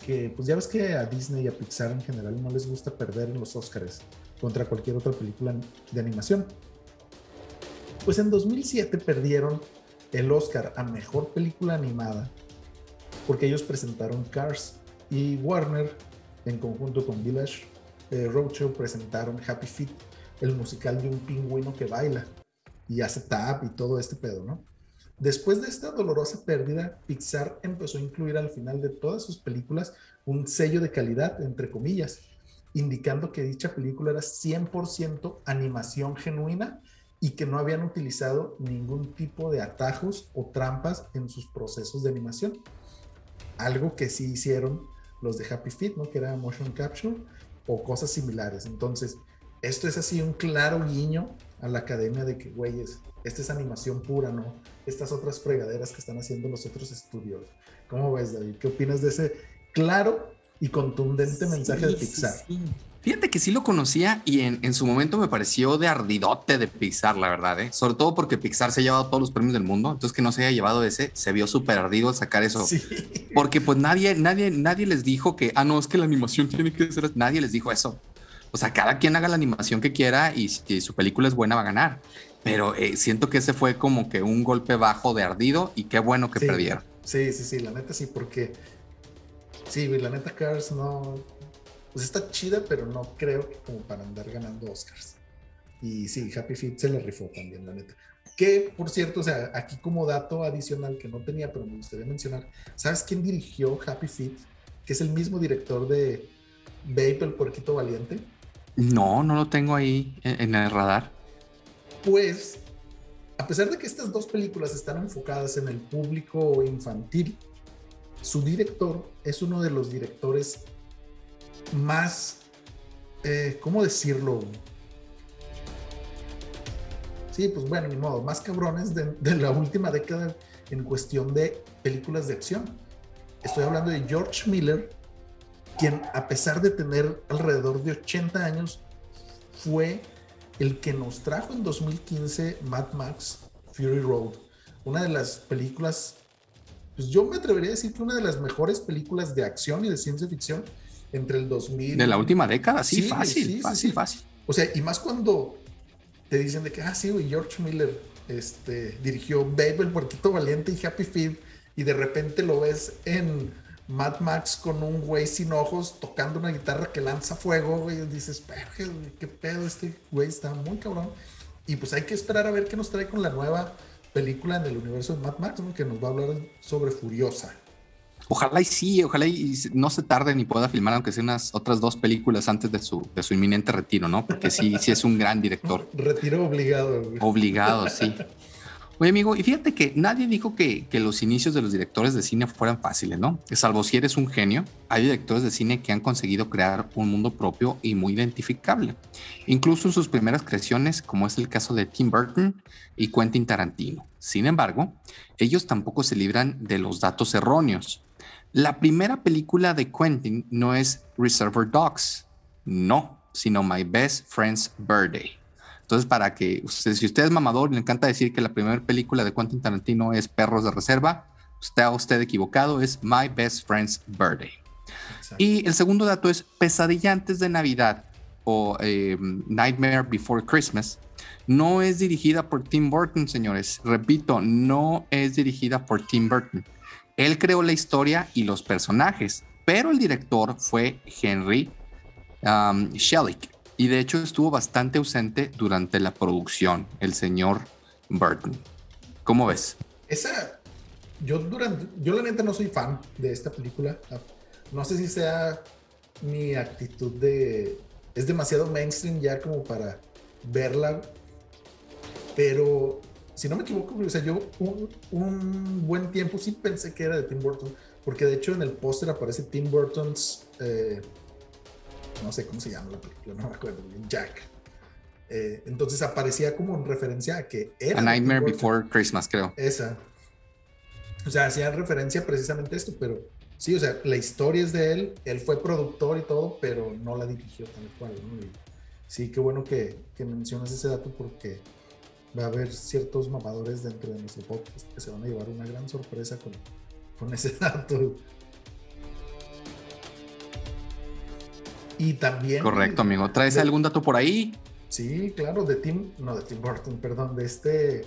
que pues ya ves que a Disney y a Pixar en general no les gusta perder en los Oscars contra cualquier otra película de animación. Pues en 2007 perdieron el Oscar a Mejor Película Animada porque ellos presentaron Cars y Warner en conjunto con Village eh, Roadshow presentaron Happy Feet, el musical de un pingüino que baila y hace tap y todo este pedo, ¿no? Después de esta dolorosa pérdida, Pixar empezó a incluir al final de todas sus películas un sello de calidad, entre comillas, indicando que dicha película era 100% animación genuina y que no habían utilizado ningún tipo de atajos o trampas en sus procesos de animación. Algo que sí hicieron los de Happy Feet, ¿no? Que era motion capture o cosas similares. Entonces, esto es así un claro guiño a la academia de que, güeyes, esta es animación pura, ¿no? Estas otras fregaderas que están haciendo los otros estudios. ¿Cómo ves, David? ¿Qué opinas de ese claro y contundente mensaje de Pixar? Fíjate que sí lo conocía y en, su momento me pareció de ardidote de Pixar, la verdad, ¿eh? Sobre todo porque Pixar se ha llevado todos los premios del mundo, entonces que no se haya llevado ese, se vio súper ardido al sacar eso. Porque pues nadie, nadie, nadie les dijo que, ah, no, es que la animación tiene que ser, nadie les dijo eso. O sea, cada quien haga la animación que quiera y si su película es buena va a ganar. Pero eh, siento que ese fue como que un golpe bajo de ardido y qué bueno que perdieron. Sí, sí, sí, la neta sí, porque sí, la neta Cars no, pues está chida, pero no creo que como para andar ganando Oscars. Y sí, Happy Feet se le rifó también, la neta. Que, por cierto, o sea, aquí como dato adicional que no tenía, pero me gustaría mencionar, ¿sabes quién dirigió Happy Feet? Que es el mismo director de Babe, el puerquito valiente. No, no lo tengo ahí en, el radar. Pues, a pesar de que estas dos películas están enfocadas en el público infantil, su director es uno de los directores más, eh, ¿cómo decirlo? Sí, pues bueno, ni modo, más cabrones de, de, la última década en cuestión de películas de acción. Estoy hablando de George Miller, quien a pesar de tener alrededor de 80 años, fue el que nos trajo en 2015 Mad Max Fury Road, una de las películas, pues yo me atrevería a decir que una de las mejores películas de acción y de ciencia ficción entre el 2000. De la última década, sí, fácil, fácil, fácil. O sea, y más cuando te dicen de que, ah, sí, güey, George Miller este, dirigió Babe, el puerquito valiente y Happy Feet, y de repente lo ves en Mad Max con un güey sin ojos tocando una guitarra que lanza fuego, güey, dices, qué pedo, este güey está muy cabrón. Y pues hay que esperar a ver qué nos trae con la nueva película en el universo de Mad Max, que nos va a hablar sobre Furiosa. Ojalá y sí, ojalá y no se tarde ni pueda filmar, aunque sea unas otras dos películas antes de su, de su inminente retiro, ¿no? Porque sí, sí es un gran director. Retiro obligado. Obligado, sí. Oye, amigo, y fíjate que nadie dijo que, que, los inicios de los directores de cine fueran fáciles, ¿no? Salvo si eres un genio, hay directores de cine que han conseguido crear un mundo propio y muy identificable. Incluso en sus primeras creaciones, como es el caso de Tim Burton y Quentin Tarantino. Sin embargo, ellos tampoco se libran de los datos erróneos. La primera película de Quentin no es Reservoir Dogs, no, sino My Best Friend's Birthday. Entonces, para que si usted es mamador y le encanta decir que la primera película de Quentin Tarantino es Perros de Reserva, usted usted equivocado, es My Best Friend's Birthday. Y el segundo dato es Pesadilla antes de Navidad o eh, Nightmare Before Christmas. No es dirigida por Tim Burton, señores. Repito, no es dirigida por Tim Burton. Él creó la historia y los personajes, pero el director fue Henry um, Selick y de hecho estuvo bastante ausente durante la producción, el señor Burton. ¿Cómo ves? Esa, yo durante, yo la no soy fan de esta película. No sé si sea mi actitud de, es demasiado mainstream ya como para verla, pero si no me equivoco, o sea, yo un, buen tiempo sí pensé que era de Tim Burton, porque de hecho en el póster aparece Tim Burton's, eh, no sé cómo se llama la película, no me acuerdo, Jack. Eh, entonces aparecía como en referencia a que era. A Nightmare Before Christmas, creo. Esa. O sea, hacía referencia precisamente a esto, pero sí, o sea, la historia es de él, él fue productor y todo, pero no la dirigió tal cual, ¿no? sí, qué bueno que, que mencionas ese dato porque va a haber ciertos mamadores dentro de nuestro podcast que se van a llevar una gran sorpresa con, con ese dato. Y también. Correcto, amigo. ¿Traes algún dato por ahí? Sí, claro, de Tim, no de Tim Burton, perdón, de este.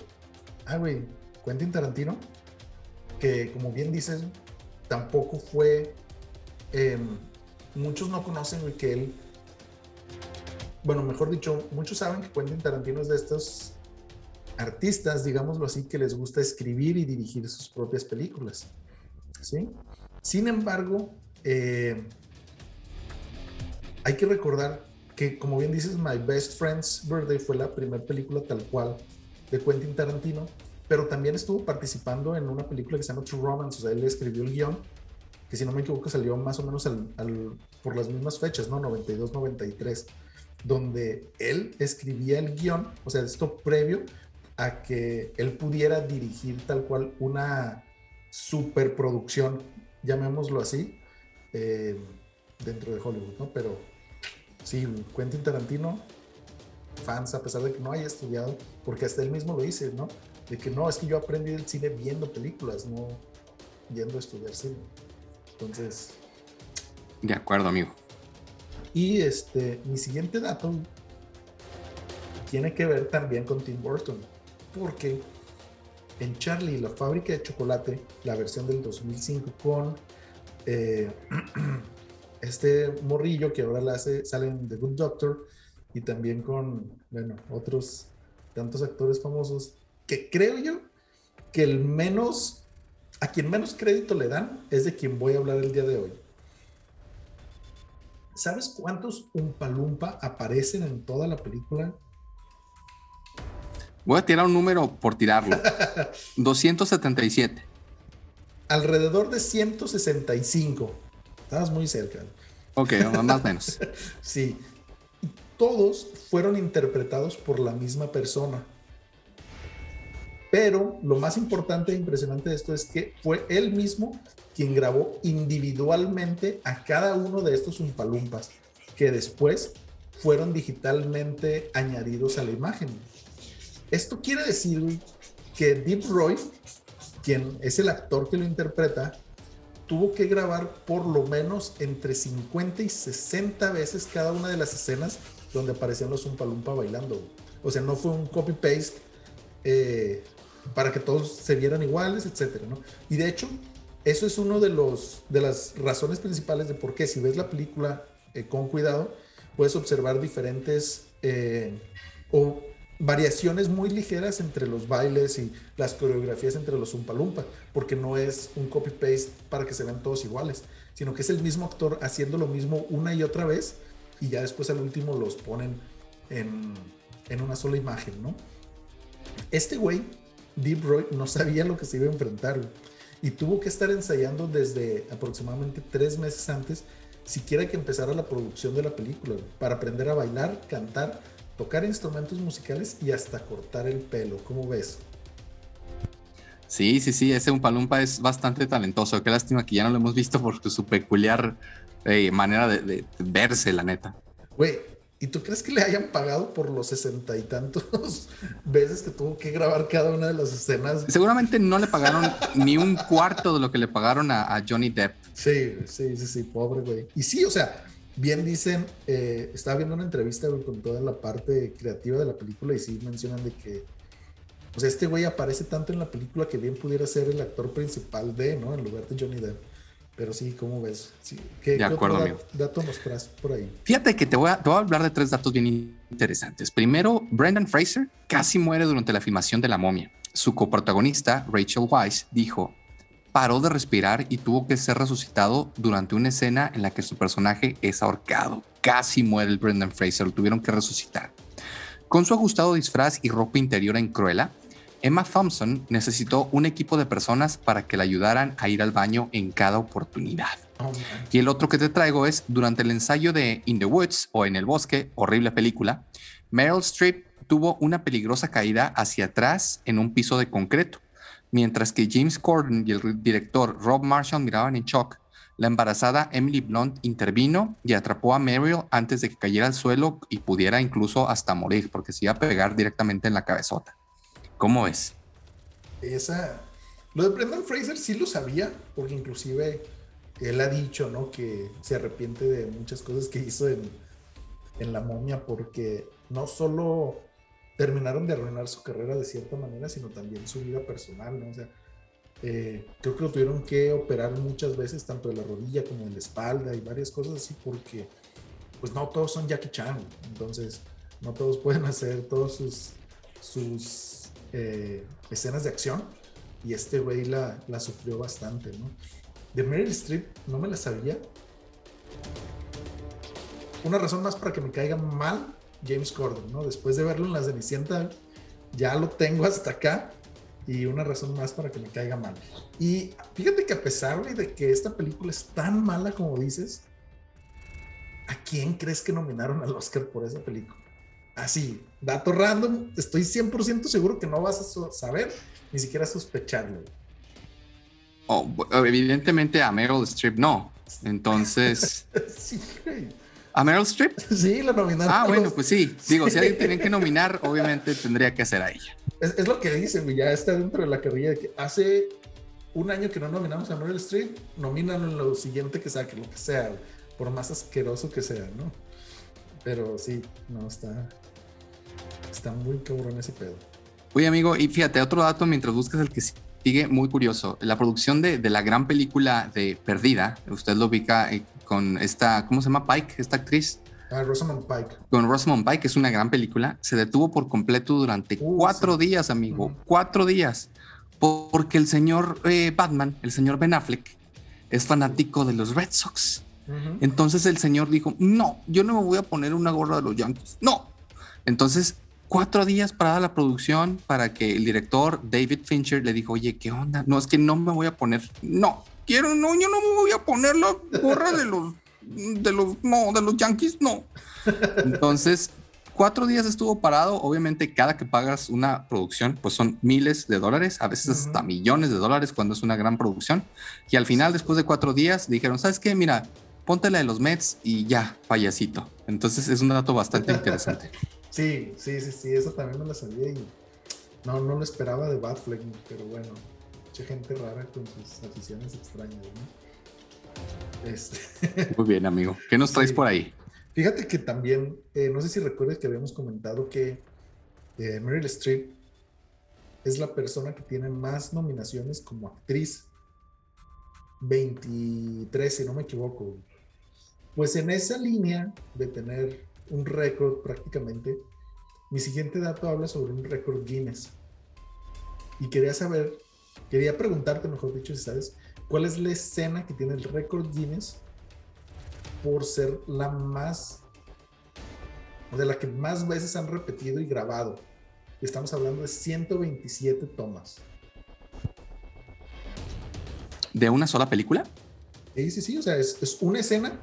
Ah, güey, Quentin Tarantino, que como bien dices, tampoco fue. Em, muchos no conocen que él. Bueno, mejor dicho, muchos saben que Quentin Tarantino es de estos artistas, digámoslo así, que les gusta escribir y dirigir sus propias películas. ¿sí? Sin embargo, eh, hay que recordar que, como bien dices, My Best Friend's Birthday fue la primera película tal cual de Quentin Tarantino, pero también estuvo participando en una película que se llama True Romance, o sea, él escribió el guion, que si no me equivoco salió más o menos por las mismas fechas, ¿no? 92, 93, donde él escribía el guion, o sea, esto previo a que él pudiera dirigir tal cual una superproducción, llamémoslo así, eh, dentro de Hollywood, ¿no? Pero sí, Quentin Tarantino, fans, a pesar de que no haya estudiado, porque hasta él mismo lo dice, ¿no? De que no, es que yo aprendí el cine viendo películas, no yendo a estudiar cine. Entonces. De acuerdo, amigo. Y este, mi siguiente dato tiene que ver también con Tim Burton, porque en Charlie, la fábrica de chocolate, la versión del 2005 con eh, este morrillo que ahora la hace, sale en The Good Doctor y también con, bueno, otros tantos actores famosos que creo yo que el menos, a quien menos crédito le dan es de quien voy a hablar el día de hoy. ¿Sabes cuántos Umpalumpa aparecen en toda la película? Voy a tirar un número por tirarlo. 277. Alrededor de 165. Estabas muy cerca. Ok, más o menos. sí. todos fueron interpretados por la misma persona. Pero lo más importante e impresionante de esto es que fue él mismo quien grabó individualmente a cada uno de estos umpalumpas, que después fueron digitalmente añadidos a la imagen. Esto quiere decir que Deep Roy, quien es el actor que lo interpreta, tuvo que grabar por lo menos entre 50 y 60 veces cada una de las escenas donde aparecían los Umpalumpa bailando. O sea, no fue un copy-paste eh, para que todos se vieran iguales, etcétera, Y de hecho, eso es uno de los de las razones principales de por qué si ves la película eh, con cuidado, puedes observar diferentes eh, o variaciones muy ligeras entre los bailes y las coreografías entre los Umpalumpa, porque no es un copy-paste para que se vean todos iguales, sino que es el mismo actor haciendo lo mismo una y otra vez y ya después al último los ponen en, en una sola imagen, ¿no? Este güey, Deep Roy, no sabía lo que se iba a enfrentar y tuvo que estar ensayando desde aproximadamente tres meses antes, siquiera que empezara la producción de la película, para aprender a bailar, cantar, tocar instrumentos musicales y hasta cortar el pelo. ¿Cómo ves? Sí, sí, sí, ese Umpalumpa es bastante talentoso. Qué lástima que ya no lo hemos visto por su peculiar eh, manera de, verse, la neta. Güey, ¿y tú crees que le hayan pagado por los sesenta y tantos veces que tuvo que grabar cada una de las escenas? Seguramente no le pagaron ni un cuarto de lo que le pagaron a, a Johnny Depp. Sí, sí, sí, sí, pobre güey. Y sí, o sea, bien dicen, eh, estaba viendo una entrevista con toda la parte creativa de la película y sí mencionan de que, pues este güey aparece tanto en la película que bien pudiera ser el actor principal de, ¿no? En lugar de Johnny Depp. Pero sí, ¿cómo ves? ¿Qué, de acuerdo, amigo. dato nos traes por ahí? Fíjate que te voy, a, te voy a hablar de tres datos bien interesantes. Primero, Brendan Fraser casi muere durante la filmación de La momia. Su coprotagonista, Rachel Weisz, dijo, paró de respirar y tuvo que ser resucitado durante una escena en la que su personaje es ahorcado. Casi muere el Brendan Fraser, lo tuvieron que resucitar. Con su ajustado disfraz y ropa interior en Cruella, Emma Thompson necesitó un equipo de personas para que la ayudaran a ir al baño en cada oportunidad. Oh, y el otro que te traigo es, durante el ensayo de In the Woods o En el Bosque, horrible película, Meryl Streep tuvo una peligrosa caída hacia atrás en un piso de concreto. Mientras que James Corden y el director Rob Marshall miraban en shock, la embarazada Emily Blunt intervino y atrapó a Meryl antes de que cayera al suelo y pudiera incluso hasta morir, porque se iba a pegar directamente en la cabezota. ¿Cómo es? Esa. Lo de Brendan Fraser sí lo sabía, porque inclusive él ha dicho, ¿no? Que se arrepiente de muchas cosas que hizo en, en La Momia, porque no solo terminaron de arruinar su carrera de cierta manera, sino también su vida personal, ¿no? O sea, eh, creo que lo tuvieron que operar muchas veces, tanto de la rodilla como de la espalda y varias cosas así, porque pues no todos son Jackie Chan, entonces no todos pueden hacer todos sus, sus eh, escenas de acción y este güey la, la sufrió bastante, ¿no? De Meryl Streep no me la sabía. Una razón más para que me caiga mal James Corden, ¿no? Después de verlo en La Cenicienta, ya lo tengo hasta acá y una razón más para que me caiga mal. Y fíjate que a pesar de que esta película es tan mala como dices, ¿a quién crees que nominaron al Oscar por esa película? Así, dato random, estoy 100% seguro que no vas a saber ni siquiera sospecharlo. Oh, evidentemente a Meryl Streep no. Entonces. sí, ¿A Meryl Streep? Sí, la nominaron. Ah, bueno, pues sí. Digo, si alguien tiene que nominar, obviamente tendría que ser a ella. Es, lo que dicen, ya está dentro de la carrilla de que hace un año que no nominamos a Meryl Streep, nominan en lo siguiente que saque, lo que sea, por más asqueroso que sea, ¿no? Pero sí, no, está, está muy cabrón ese pedo. Oye, amigo, y fíjate, otro dato mientras buscas el que sigue muy curioso. La producción de, de la gran película de Perdida, usted lo ubica eh, con esta, ¿cómo se llama? Pike, esta actriz. Ah, Rosamund Pike. Con Rosamund Pike, que es una gran película, se detuvo por completo durante uh, cuatro días, amigo. Cuatro días. Porque el señor eh, Batman, el señor Ben Affleck, es fanático de los Red Sox. Entonces el señor dijo, no, yo no me voy a poner una gorra de los Yankees. No. Entonces, cuatro días para la producción para que el director David Fincher le dijo, oye, ¿qué onda? No, es que no me voy a poner, no, quiero, no, yo no me voy a poner la gorra de los, de los, no, de los Yankees, no. Entonces, cuatro días estuvo parado. Obviamente, cada que pagas una producción, pues son miles de dólares, a veces hasta millones de dólares cuando es una gran producción. Y al final, después de cuatro días, dijeron, ¿sabes qué? Mira, ponte la de los Mets y ya, payasito. Entonces es un dato bastante interesante. Sí, sí, sí, sí, eso también me lo sabía y no, no lo esperaba de Batfleck, pero bueno, mucha gente rara con sus aficiones extrañas, ¿no? Este... Muy bien, amigo. ¿Qué nos traes por ahí? Fíjate que también, eh, no sé si recuerdas que habíamos comentado que eh, Meryl Streep es la persona que tiene más nominaciones como actriz. 23, si no me equivoco. Pues en esa línea de tener un récord prácticamente, mi siguiente dato habla sobre un récord Guinness. Y quería saber, quería preguntarte, mejor dicho, si sabes, cuál es la escena que tiene el récord Guinness por ser la más, o de la que más veces han repetido y grabado. Estamos hablando de 127 tomas. ¿De una sola película? Sí, sí, sí, o sea, es, es una escena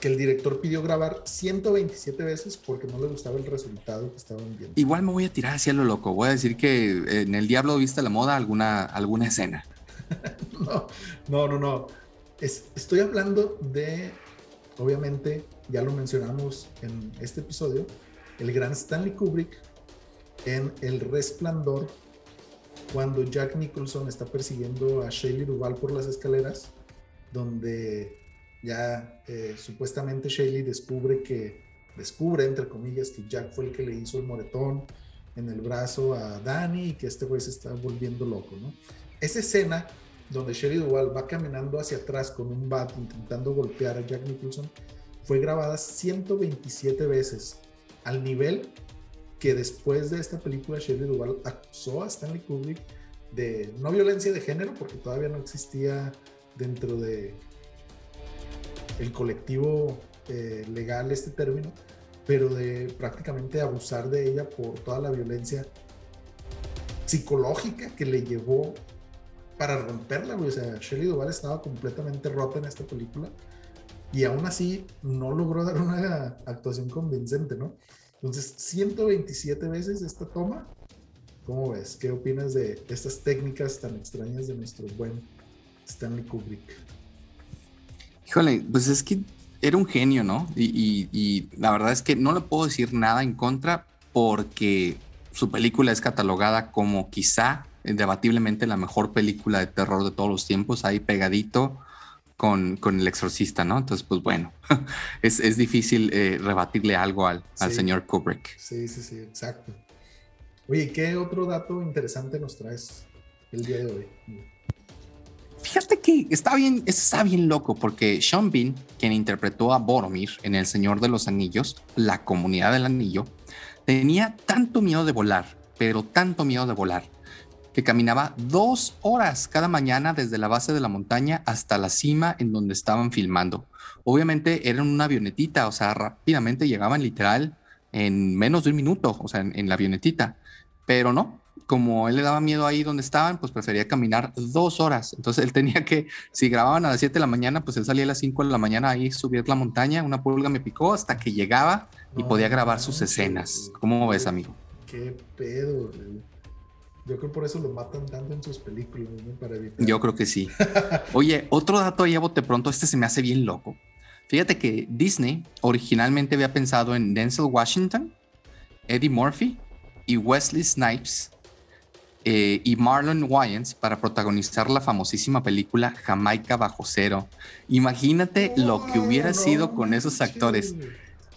que el director pidió grabar 127 veces porque no le gustaba el resultado que estaban viendo. Igual me voy a tirar hacia lo loco. Voy a decir que en El Diablo viste la moda alguna, alguna escena. no, no, no, no. estoy hablando de, obviamente, ya lo mencionamos en este episodio, el gran Stanley Kubrick en El Resplandor, cuando Jack Nicholson está persiguiendo a Shelley Duvall por las escaleras, donde ya eh, supuestamente Shaley descubre que, descubre entre comillas, que Jack fue el que le hizo el moretón en el brazo a Danny y que este güey se está volviendo loco, ¿no? Esa escena donde Shelly Duval va caminando hacia atrás con un bat intentando golpear a Jack Nicholson fue grabada 127 veces al nivel que después de esta película Shelley Duval acusó a Stanley Kubrick de no violencia de género porque todavía no existía dentro de el colectivo eh, legal este término, pero de prácticamente abusar de ella por toda la violencia psicológica que le llevó para romperla. O sea, Shelley Duvall estaba completamente rota en esta película y aún así no logró dar una actuación convincente, ¿no? Entonces, 127 veces esta toma. ¿Cómo ves? ¿Qué opinas de estas técnicas tan extrañas de nuestro buen Stanley Kubrick? Híjole, pues es que era un genio, ¿no? Y, la verdad es que no le puedo decir nada en contra porque su película es catalogada como quizá debatiblemente la mejor película de terror de todos los tiempos, ahí pegadito con, con El Exorcista, ¿no? Entonces, pues bueno, es, difícil eh, rebatirle algo al, al señor Kubrick. Sí, sí, sí, exacto. Oye, ¿qué otro dato interesante nos traes el día de hoy? Fíjate que está bien, está bien loco porque Sean Bean, quien interpretó a Boromir en El Señor de los Anillos, la comunidad del anillo, tenía tanto miedo de volar pero tanto miedo de volar, que caminaba dos horas cada mañana desde la base de la montaña hasta la cima en donde estaban filmando. Obviamente eran una avionetita, o sea, rápidamente llegaban literal en menos de un minuto, o sea, en, la avionetita, pero no, como él le daba miedo ahí donde estaban, pues prefería caminar dos horas. Entonces él tenía que, si grababan a las 7 de la mañana, pues él salía a las 5 de la mañana ahí, subir la montaña, una pulga me picó hasta que llegaba y podía grabar sus escenas. ¿Cómo ves, amigo? Qué pedo. Yo creo por eso lo matan tanto en sus películas, Para evitar. Yo creo que sí. Oye, otro dato ahí a bote pronto, este se me hace bien loco. Fíjate que Disney originalmente había pensado en Denzel Washington, Eddie Murphy y Wesley Snipes eh, y Marlon Wayans para protagonizar la famosísima película Jamaica bajo cero. Imagínate lo que hubiera sido con esos actores.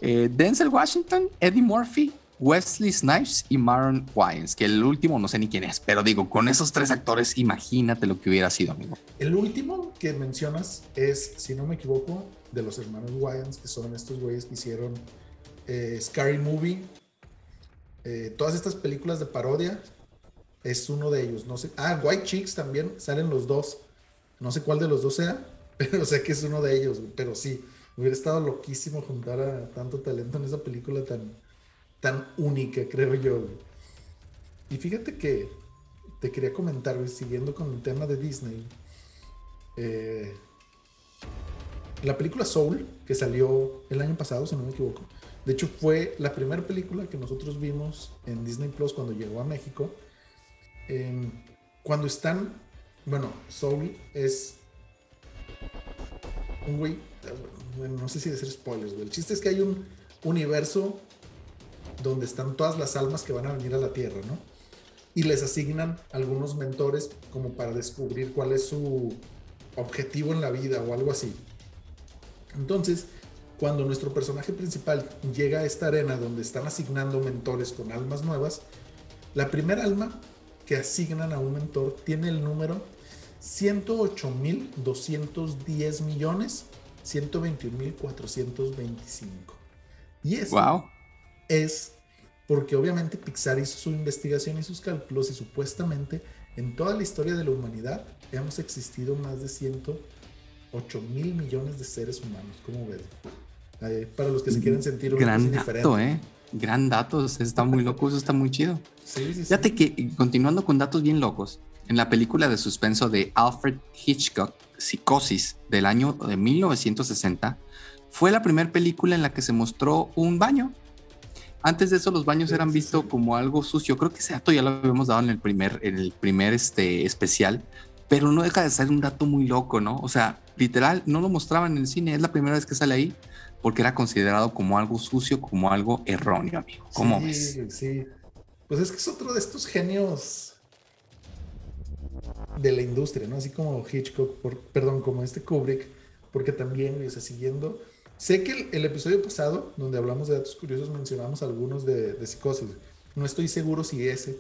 Eh, Denzel Washington, Eddie Murphy Wesley Snipes y Marlon Wayans, que el último no sé ni quién es, pero digo, con esos tres actores, imagínate lo que hubiera sido, amigo. El último que mencionas es, si no me equivoco, de los hermanos Wayans, que son estos güeyes que hicieron eh, Scary Movie, eh, todas estas películas de parodia, es uno de ellos. No sé, ah, White Chicks también, salen los dos. No sé cuál de los dos sea, pero sé que es uno de ellos, pero sí, hubiera estado loquísimo juntar a tanto talento en esa película tan tan única, creo yo. Y fíjate que te quería comentar, siguiendo con el tema de Disney, eh, la película Soul, que salió el año pasado, si no me equivoco, de hecho fue la primera película que nosotros vimos en Disney Plus cuando llegó a México. Em, cuando están, bueno, Soul es un güey, bueno, no sé si decir spoilers, El chiste es que hay un universo donde están todas las almas que van a venir a la Tierra, ¿no? Y les asignan algunos mentores como para descubrir cuál es su objetivo en la vida o algo así. Entonces, cuando nuestro personaje principal llega a esta arena donde están asignando mentores con almas nuevas, la primera alma que asignan a un mentor tiene el número 108.210 millones 121.425. Y eso wow es porque obviamente Pixar hizo su investigación y sus cálculos y supuestamente en toda la historia de la humanidad hemos existido más de 108 mil millones de seres humanos. ¿Cómo ves? para los que se quieren sentir un Gran dato, ¿eh? Gran dato, está muy loco, eso está muy chido. Sí, sí, Fíjate que, continuando con datos bien locos, en la película de suspenso de Alfred Hitchcock, Psicosis, del año de 1960, fue la primera película en la que se mostró un baño antes de eso los baños eran vistos como algo sucio. Creo que ese dato ya lo habíamos dado en el primer, en el primer este, especial, pero no deja de ser un dato muy loco, ¿no? O sea, literal, no lo mostraban en el cine, es la primera vez que sale ahí, porque era considerado como algo sucio, como algo erróneo, amigo. ¿Cómo sí, ves? Sí, pues es que es otro de estos genios de la industria, ¿no? Así como Hitchcock, perdón, como este Kubrick, porque también, o sea, siguiendo Sé que el, episodio pasado, donde hablamos de datos curiosos, mencionamos algunos de, psicosis. No estoy seguro si ese,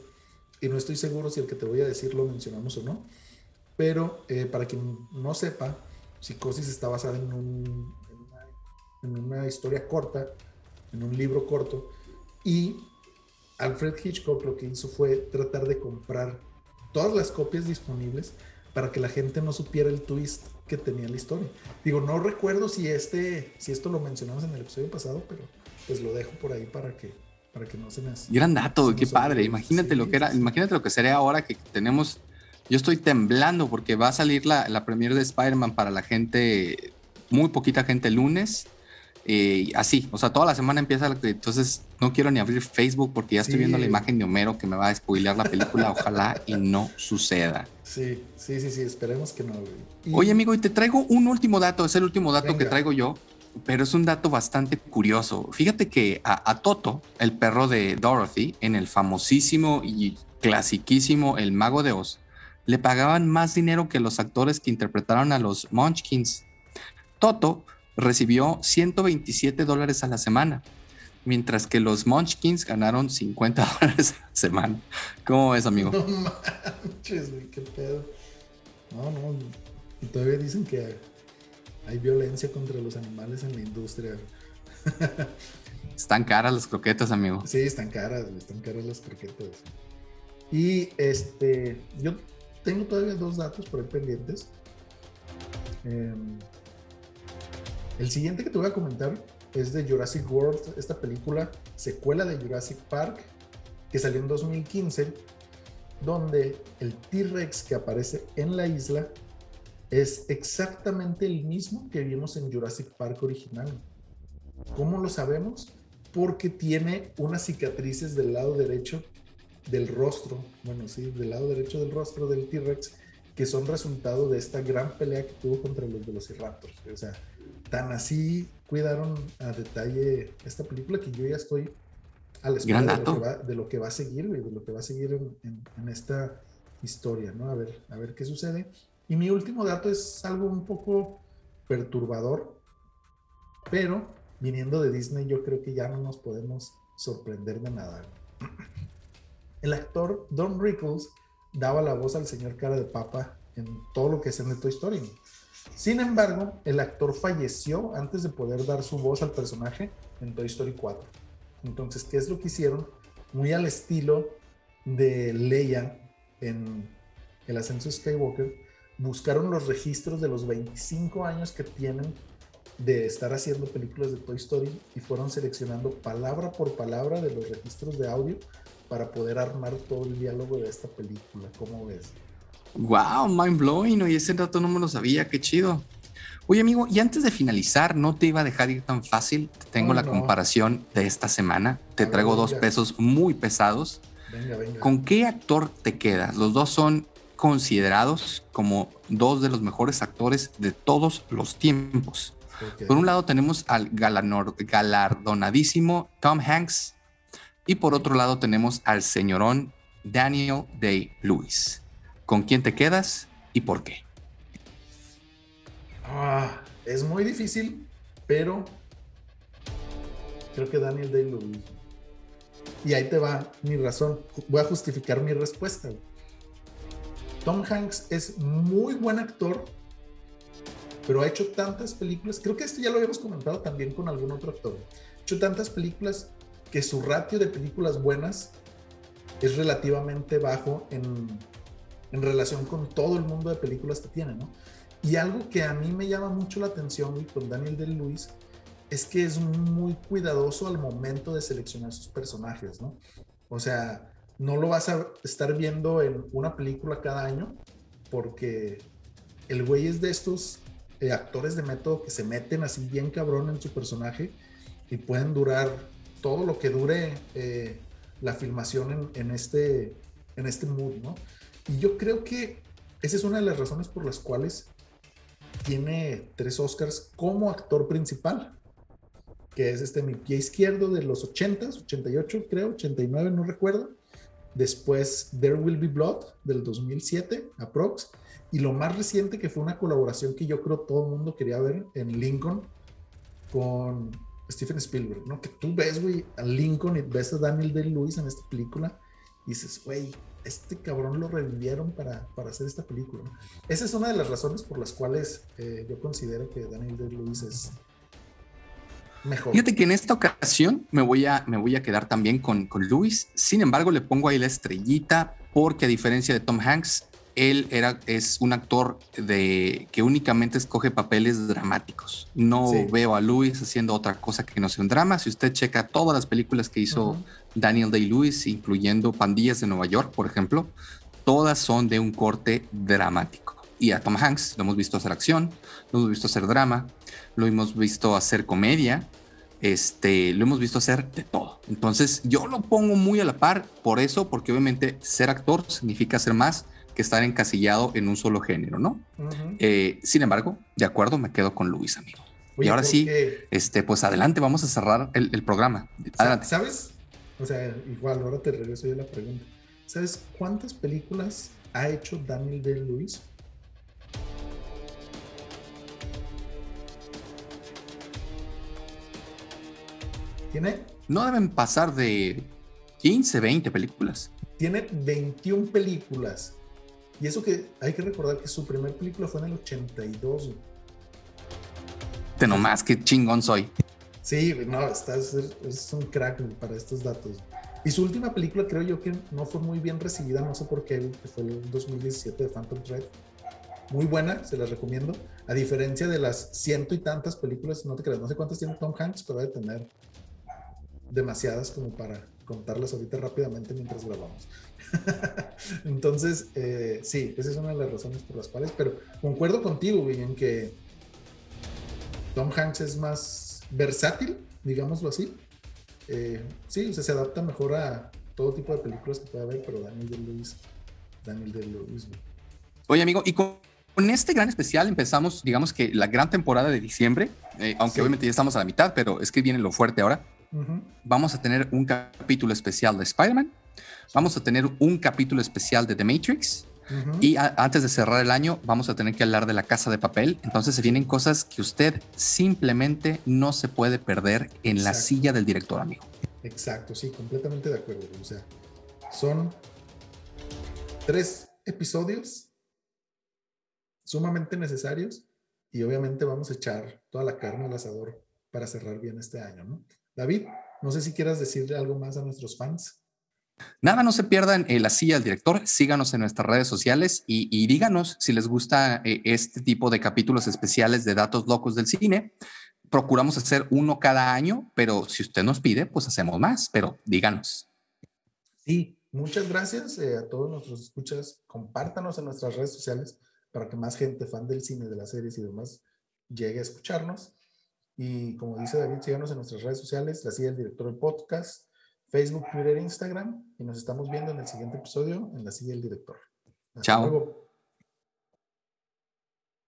y no estoy seguro si el que te voy a decir lo mencionamos o no. Pero eh, para quien no sepa, psicosis está basada en, un, en, una, historia corta, en un libro corto. Y Alfred Hitchcock lo que hizo fue tratar de comprar todas las copias disponibles para que la gente no supiera el twist que tenía la historia. Digo, no recuerdo si este, si esto lo mencionamos en el episodio pasado, pero pues lo dejo por ahí para que, para que no se me... Gran dato, qué padre. Imagínate lo que era, imagínate lo que sería ahora que tenemos. Yo estoy temblando porque va a salir la, la premier de Spider-Man para la gente, muy poquita gente el lunes. Eh, así, o sea, toda la semana empieza, entonces no quiero ni abrir Facebook porque ya estoy viendo la imagen de Homero que me va a spoilear la película, ojalá y no suceda. Sí, sí, sí, sí, esperemos que no. Oye, amigo, y te traigo un último dato, es el último dato que traigo yo, pero es un dato bastante curioso. Fíjate que a, Toto, el perro de Dorothy, en el famosísimo y clasiquísimo El Mago de Oz, le pagaban más dinero que los actores que interpretaron a los Munchkins. Toto recibió 127 dólares a la semana, mientras que los Munchkins ganaron 50 dólares a la semana. ¿Cómo ves, amigo? No manches, güey, qué pedo. No, no. Y todavía dicen que hay violencia contra los animales en la industria. Están caras las croquetas, amigo. Sí, están caras, están caras las croquetas. Y este, yo tengo todavía dos datos por ahí pendientes. Em, el siguiente que te voy a comentar es de Jurassic World, esta película secuela de Jurassic Park que salió en 2015, donde el T-Rex que aparece en la isla es exactamente el mismo que vimos en Jurassic Park original. ¿Cómo lo sabemos? Porque tiene unas cicatrices del lado derecho del rostro, bueno, sí, del lado derecho del rostro del T-Rex, que son resultado de esta gran pelea que tuvo contra los Velociraptors. O sea, tan así cuidaron a detalle esta película que yo ya estoy a la espera de lo, que va, a seguir, de lo que va a seguir en, esta historia, ¿no? A ver, a ver qué sucede. Y mi último dato es algo un poco perturbador, pero viniendo de Disney yo creo que ya no nos podemos sorprender de nada. El actor Don Rickles daba la voz al señor cara de papa en todo lo que es en el Toy Story. Sin embargo, el actor falleció antes de poder dar su voz al personaje en Toy Story 4. Entonces, ¿qué es lo que hicieron? Muy al estilo de Leia en El Ascenso Skywalker, buscaron los registros de los 25 años que tienen de estar haciendo películas de Toy Story y fueron seleccionando palabra por palabra de los registros de audio para poder armar todo el diálogo de esta película. ¿Cómo ves? Wow, mind blowing. Oye, ese dato no me lo sabía. Qué chido. Oye, amigo, y antes de finalizar, no te iba a dejar ir tan fácil. Tengo la comparación de esta semana. Te traigo dos pesos muy pesados. Venga, venga. ¿Con qué actor te quedas? Los dos son considerados como dos de los mejores actores de todos los tiempos. Por un lado tenemos al galardonadísimo Tom Hanks y por otro lado tenemos al señorón Daniel Day-Lewis. ¿Con quién te quedas y por qué? Ah, es muy difícil, pero creo que Daniel Day-Lewis. Y ahí te va mi razón. Voy a justificar mi respuesta. Tom Hanks es muy buen actor, pero ha hecho tantas películas. Creo que esto ya lo habíamos comentado también con algún otro actor. Ha hecho tantas películas que su ratio de películas buenas es relativamente bajo en, en relación con todo el mundo de películas que tiene, ¿no? Y algo que a mí me llama mucho la atención con Daniel de Luis es que es muy cuidadoso al momento de seleccionar sus personajes, ¿no? O sea, no lo vas a estar viendo en una película cada año porque el güey es de estos eh, actores de método que se meten así bien cabrón en su personaje y pueden durar todo lo que dure eh, la filmación en, este, en este mood, ¿no? Y yo creo que esa es una de las razones por las cuales tiene tres Oscars como actor principal, que es este mi pie izquierdo de los 80 88 creo, 89, no recuerdo. Después There Will Be Blood del 2007, aprox. Y lo más reciente que fue una colaboración que yo creo todo el mundo quería ver en Lincoln con Stephen Spielberg, ¿no? Que tú ves, güey, a Lincoln y ves a Daniel Day-Lewis en esta película y dices, güey, este cabrón lo revivieron para, para hacer esta película. Esa es una de las razones por las cuales eh, yo considero que Daniel Day-Lewis es mejor. Fíjate que en esta ocasión me voy a, me voy a quedar también con, con Lewis. Sin embargo, le pongo ahí la estrellita porque a diferencia de Tom Hanks, él era, es un actor de, que únicamente escoge papeles dramáticos. No veo a Lewis haciendo otra cosa que no sea un drama. Si usted checa todas las películas que hizo Daniel Day-Lewis, incluyendo Pandillas de Nueva York, por ejemplo, todas son de un corte dramático. Y a Tom Hanks lo hemos visto hacer acción, lo hemos visto hacer drama, lo hemos visto hacer comedia, este, lo hemos visto hacer de todo. Entonces yo lo pongo muy a la par por eso, porque obviamente ser actor significa hacer más que estar encasillado en un solo género, ¿no? Eh, sin embargo, de acuerdo, me quedo con Luis, amigo. y ahora sí, este, pues adelante, vamos a cerrar el, programa. Adelante. ¿Sabes? O sea, igual, ahora te regreso yo la pregunta. ¿Sabes cuántas películas ha hecho Daniel de Luis? ¿Tiene? No deben pasar de 15, 20 películas. Tiene 21 películas. Y eso que hay que recordar que su primer película fue en el 82. Te nomás, qué chingón soy. Sí, no, estás, es un crack para estos datos. Y su última película creo yo que no fue muy bien recibida, no sé por qué, que fue el 2017 de Phantom Thread. Muy buena, se las recomiendo. A diferencia de las ciento y tantas películas, no te creas, no sé cuántas tiene Tom Hanks, pero debe tener demasiadas como para contarlas ahorita rápidamente mientras grabamos. Entonces, eh, sí, esa es una de las razones por las cuales, pero concuerdo contigo, en que Tom Hanks es más versátil, digámoslo así. Eh, sí, o sea, se adapta mejor a todo tipo de películas que pueda haber, pero Daniel de Lewis, Daniel de Lewis. Oye, amigo, y con, este gran especial empezamos, digamos que la gran temporada de diciembre, eh, aunque obviamente ya estamos a la mitad, pero es que viene lo fuerte ahora. Vamos a tener un capítulo especial de Spider-Man, vamos a tener un capítulo especial de The Matrix, y antes de cerrar el año, vamos a tener que hablar de la casa de papel. Entonces se vienen cosas que usted simplemente no se puede perder en la silla del director, amigo. Exacto, sí, completamente de acuerdo. O sea, son tres episodios sumamente necesarios y obviamente vamos a echar toda la carne al asador para cerrar bien este año, ¿no? David, no sé si quieras decirle algo más a nuestros fans. Nada, no se pierdan la silla del director, síganos en nuestras redes sociales y, díganos si les gusta eh, este tipo de capítulos especiales de datos locos del cine. Procuramos hacer uno cada año, pero si usted nos pide, pues hacemos más, pero díganos. Sí, muchas gracias eh, a todos nuestros escuchas. Compártanos en nuestras redes sociales para que más gente fan del cine, de las series y demás llegue a escucharnos. Y como dice David, síganos en nuestras redes sociales, la silla del director del podcast Facebook, Twitter, Instagram y nos estamos viendo en el siguiente episodio en la silla del director. Chao.